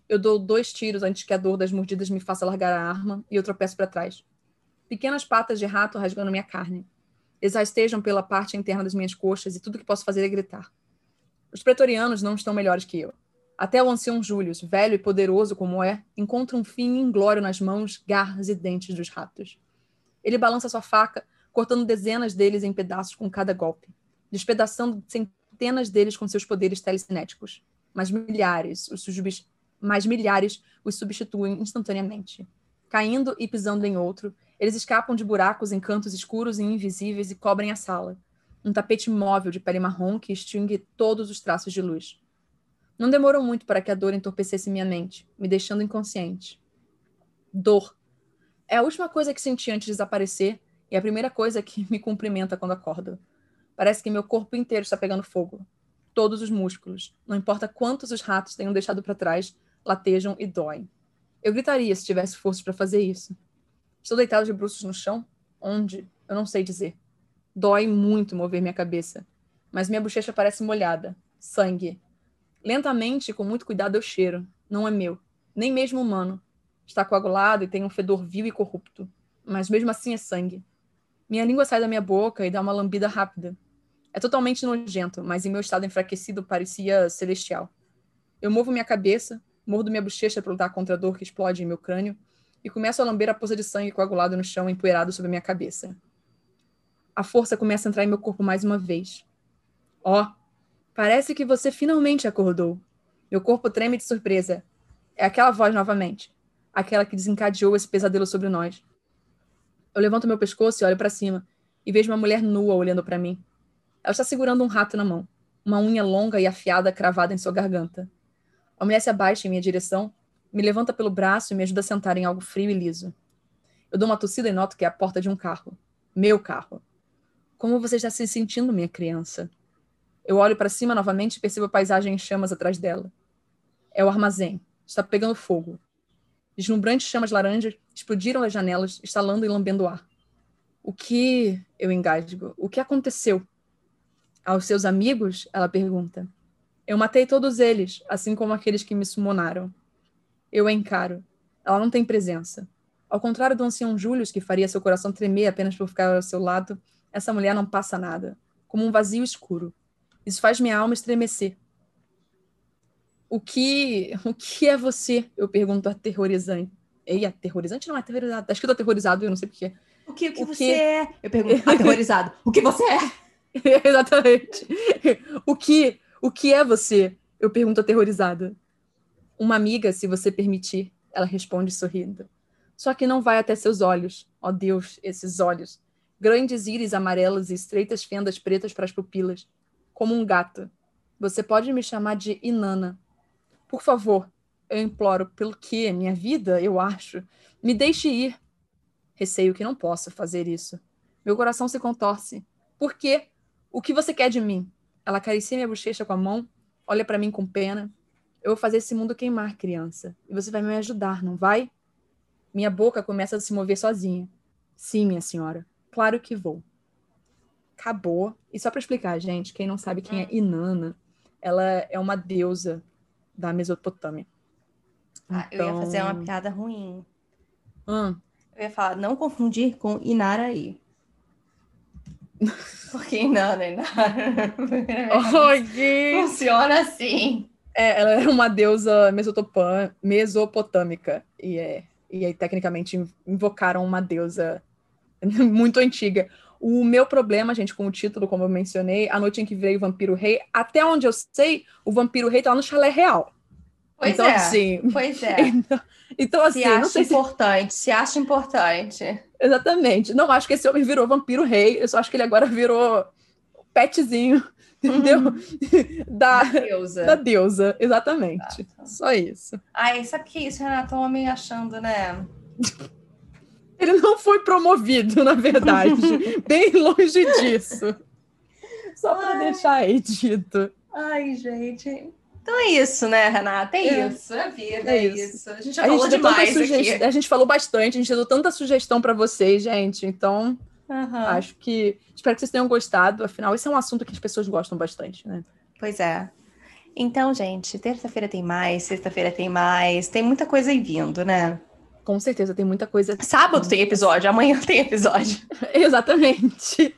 Eu dou dois tiros antes que a dor das mordidas me faça largar a arma e eu tropeço para trás. Pequenas patas de rato rasgando minha carne. Eles rastejam pela parte interna das minhas coxas e tudo que posso fazer é gritar. Os pretorianos não estão melhores que eu. Até o ancião Július, velho e poderoso como é, encontra um fim inglório nas mãos, garras e dentes dos ratos. Ele balança sua faca, cortando dezenas deles em pedaços com cada golpe, despedaçando centenas deles com seus poderes telecinéticos. Mas milhares, os mas milhares os substituem instantaneamente. Caindo e pisando em outro, eles escapam de buracos em cantos escuros e invisíveis e cobrem a sala. Um tapete móvel de pele marrom que extingue todos os traços de luz. Não demorou muito para que a dor entorpecesse minha mente, me deixando inconsciente. Dor. É a última coisa que senti antes de desaparecer e a primeira coisa que me cumprimenta quando acordo. Parece que meu corpo inteiro está pegando fogo. Todos os músculos, não importa quantos os ratos tenham deixado para trás, latejam e doem. Eu gritaria se tivesse força para fazer isso. Estou deitado de bruços no chão? Onde? Eu não sei dizer. Dói muito mover minha cabeça, mas minha bochecha parece molhada. Sangue. Lentamente e com muito cuidado eu cheiro. Não é meu, nem mesmo humano. Está coagulado e tem um fedor vil e corrupto, mas mesmo assim é sangue. Minha língua sai da minha boca e dá uma lambida rápida. É totalmente nojento, mas em meu estado enfraquecido parecia celestial. Eu movo minha cabeça, mordo minha bochecha para lutar contra a dor que explode em meu crânio e começo a lamber a poça de sangue coagulado no chão empoeirado sobre minha cabeça. A força começa a entrar em meu corpo mais uma vez. Ó, oh, parece que você finalmente acordou. Meu corpo treme de surpresa. É aquela voz novamente. Aquela que desencadeou esse pesadelo sobre nós. Eu levanto meu pescoço e olho para cima e vejo uma mulher nua olhando para mim. Ela está segurando um rato na mão, uma unha longa e afiada cravada em sua garganta. A mulher se abaixa em minha direção, me levanta pelo braço e me ajuda a sentar em algo frio e liso. Eu dou uma tossida e noto que é a porta de um carro. Meu carro. Como você está se sentindo, minha criança? Eu olho para cima novamente e percebo a paisagem em chamas atrás dela. É o armazém. Está pegando fogo. Deslumbrantes chamas laranjas explodiram as janelas, estalando e lambendo o ar. O que. Eu engasgo. O que aconteceu? Aos seus amigos? Ela pergunta. Eu matei todos eles, assim como aqueles que me sumonaram. Eu a encaro. Ela não tem presença. Ao contrário do ancião Július, que faria seu coração tremer apenas por ficar ao seu lado, essa mulher não passa nada, como um vazio escuro. Isso faz minha alma estremecer. O que, o que é você? Eu pergunto aterrorizante. Ei, aterrorizante não é aterrorizado. Tá escrito aterrorizado, eu não sei porquê. O que, o que o você que... é? Eu pergunto aterrorizado. o que você é? Exatamente. O que o que é você? Eu pergunto aterrorizada. Uma amiga, se você permitir, ela responde sorrindo. Só que não vai até seus olhos. Ó oh, Deus, esses olhos. Grandes íris amarelos e estreitas fendas pretas para as pupilas. Como um gato. Você pode me chamar de Inana. Por favor, eu imploro, pelo que? Minha vida, eu acho. Me deixe ir. Receio que não possa fazer isso. Meu coração se contorce. Por quê? O que você quer de mim? Ela acaricia minha bochecha com a mão, olha para mim com pena. Eu vou fazer esse mundo queimar, criança. E você vai me ajudar, não vai? Minha boca começa a se mover sozinha. Sim, minha senhora. Claro que vou. Acabou. E só para explicar, gente, quem não sabe quem é hum. Inanna, ela é uma deusa da Mesopotâmia. Ah, então... eu ia fazer uma então piada ruim. Hum. Eu ia falar, não confundir com Inaraí. Porque não, nem nada. Funciona assim. É, ela é uma deusa mesopotâmica. E, é, e aí, tecnicamente, invocaram uma deusa muito antiga. O meu problema, gente, com o título, como eu mencionei, A Noite em que Veio o Vampiro Rei, até onde eu sei, o Vampiro Rei tá lá no chalé real. Pois então, é. Assim, pois é. Então, então assim. Se acha importante, se... se acha importante. Exatamente. Não acho que esse homem virou vampiro rei, eu só acho que ele agora virou petzinho, entendeu? Uhum. Da, da, deusa. Da deusa, exatamente. Tá, Só isso. Ai, sabe o que é isso, Renato? Um homem achando, né? Ele não foi promovido, na verdade. Bem longe disso. Só para deixar aí dito. Ai, gente. Então é isso, né, Renata? É, é. isso, é vida, é, é isso. isso. A gente já a falou gente demais aqui. A gente falou bastante, a gente deu tanta sugestão para vocês, gente. Então, uhum. acho que... Espero que vocês tenham gostado. Afinal, esse é um assunto que as pessoas gostam bastante, né? Pois é. Então, gente, terça-feira tem mais, sexta-feira tem mais. Tem muita coisa aí vindo, né? Com certeza, tem muita coisa. Sábado tem episódio, amanhã tem episódio. Exatamente.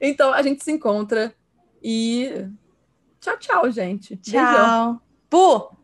então, a gente se encontra e Tchau, tchau, gente. Tchau. Beijão.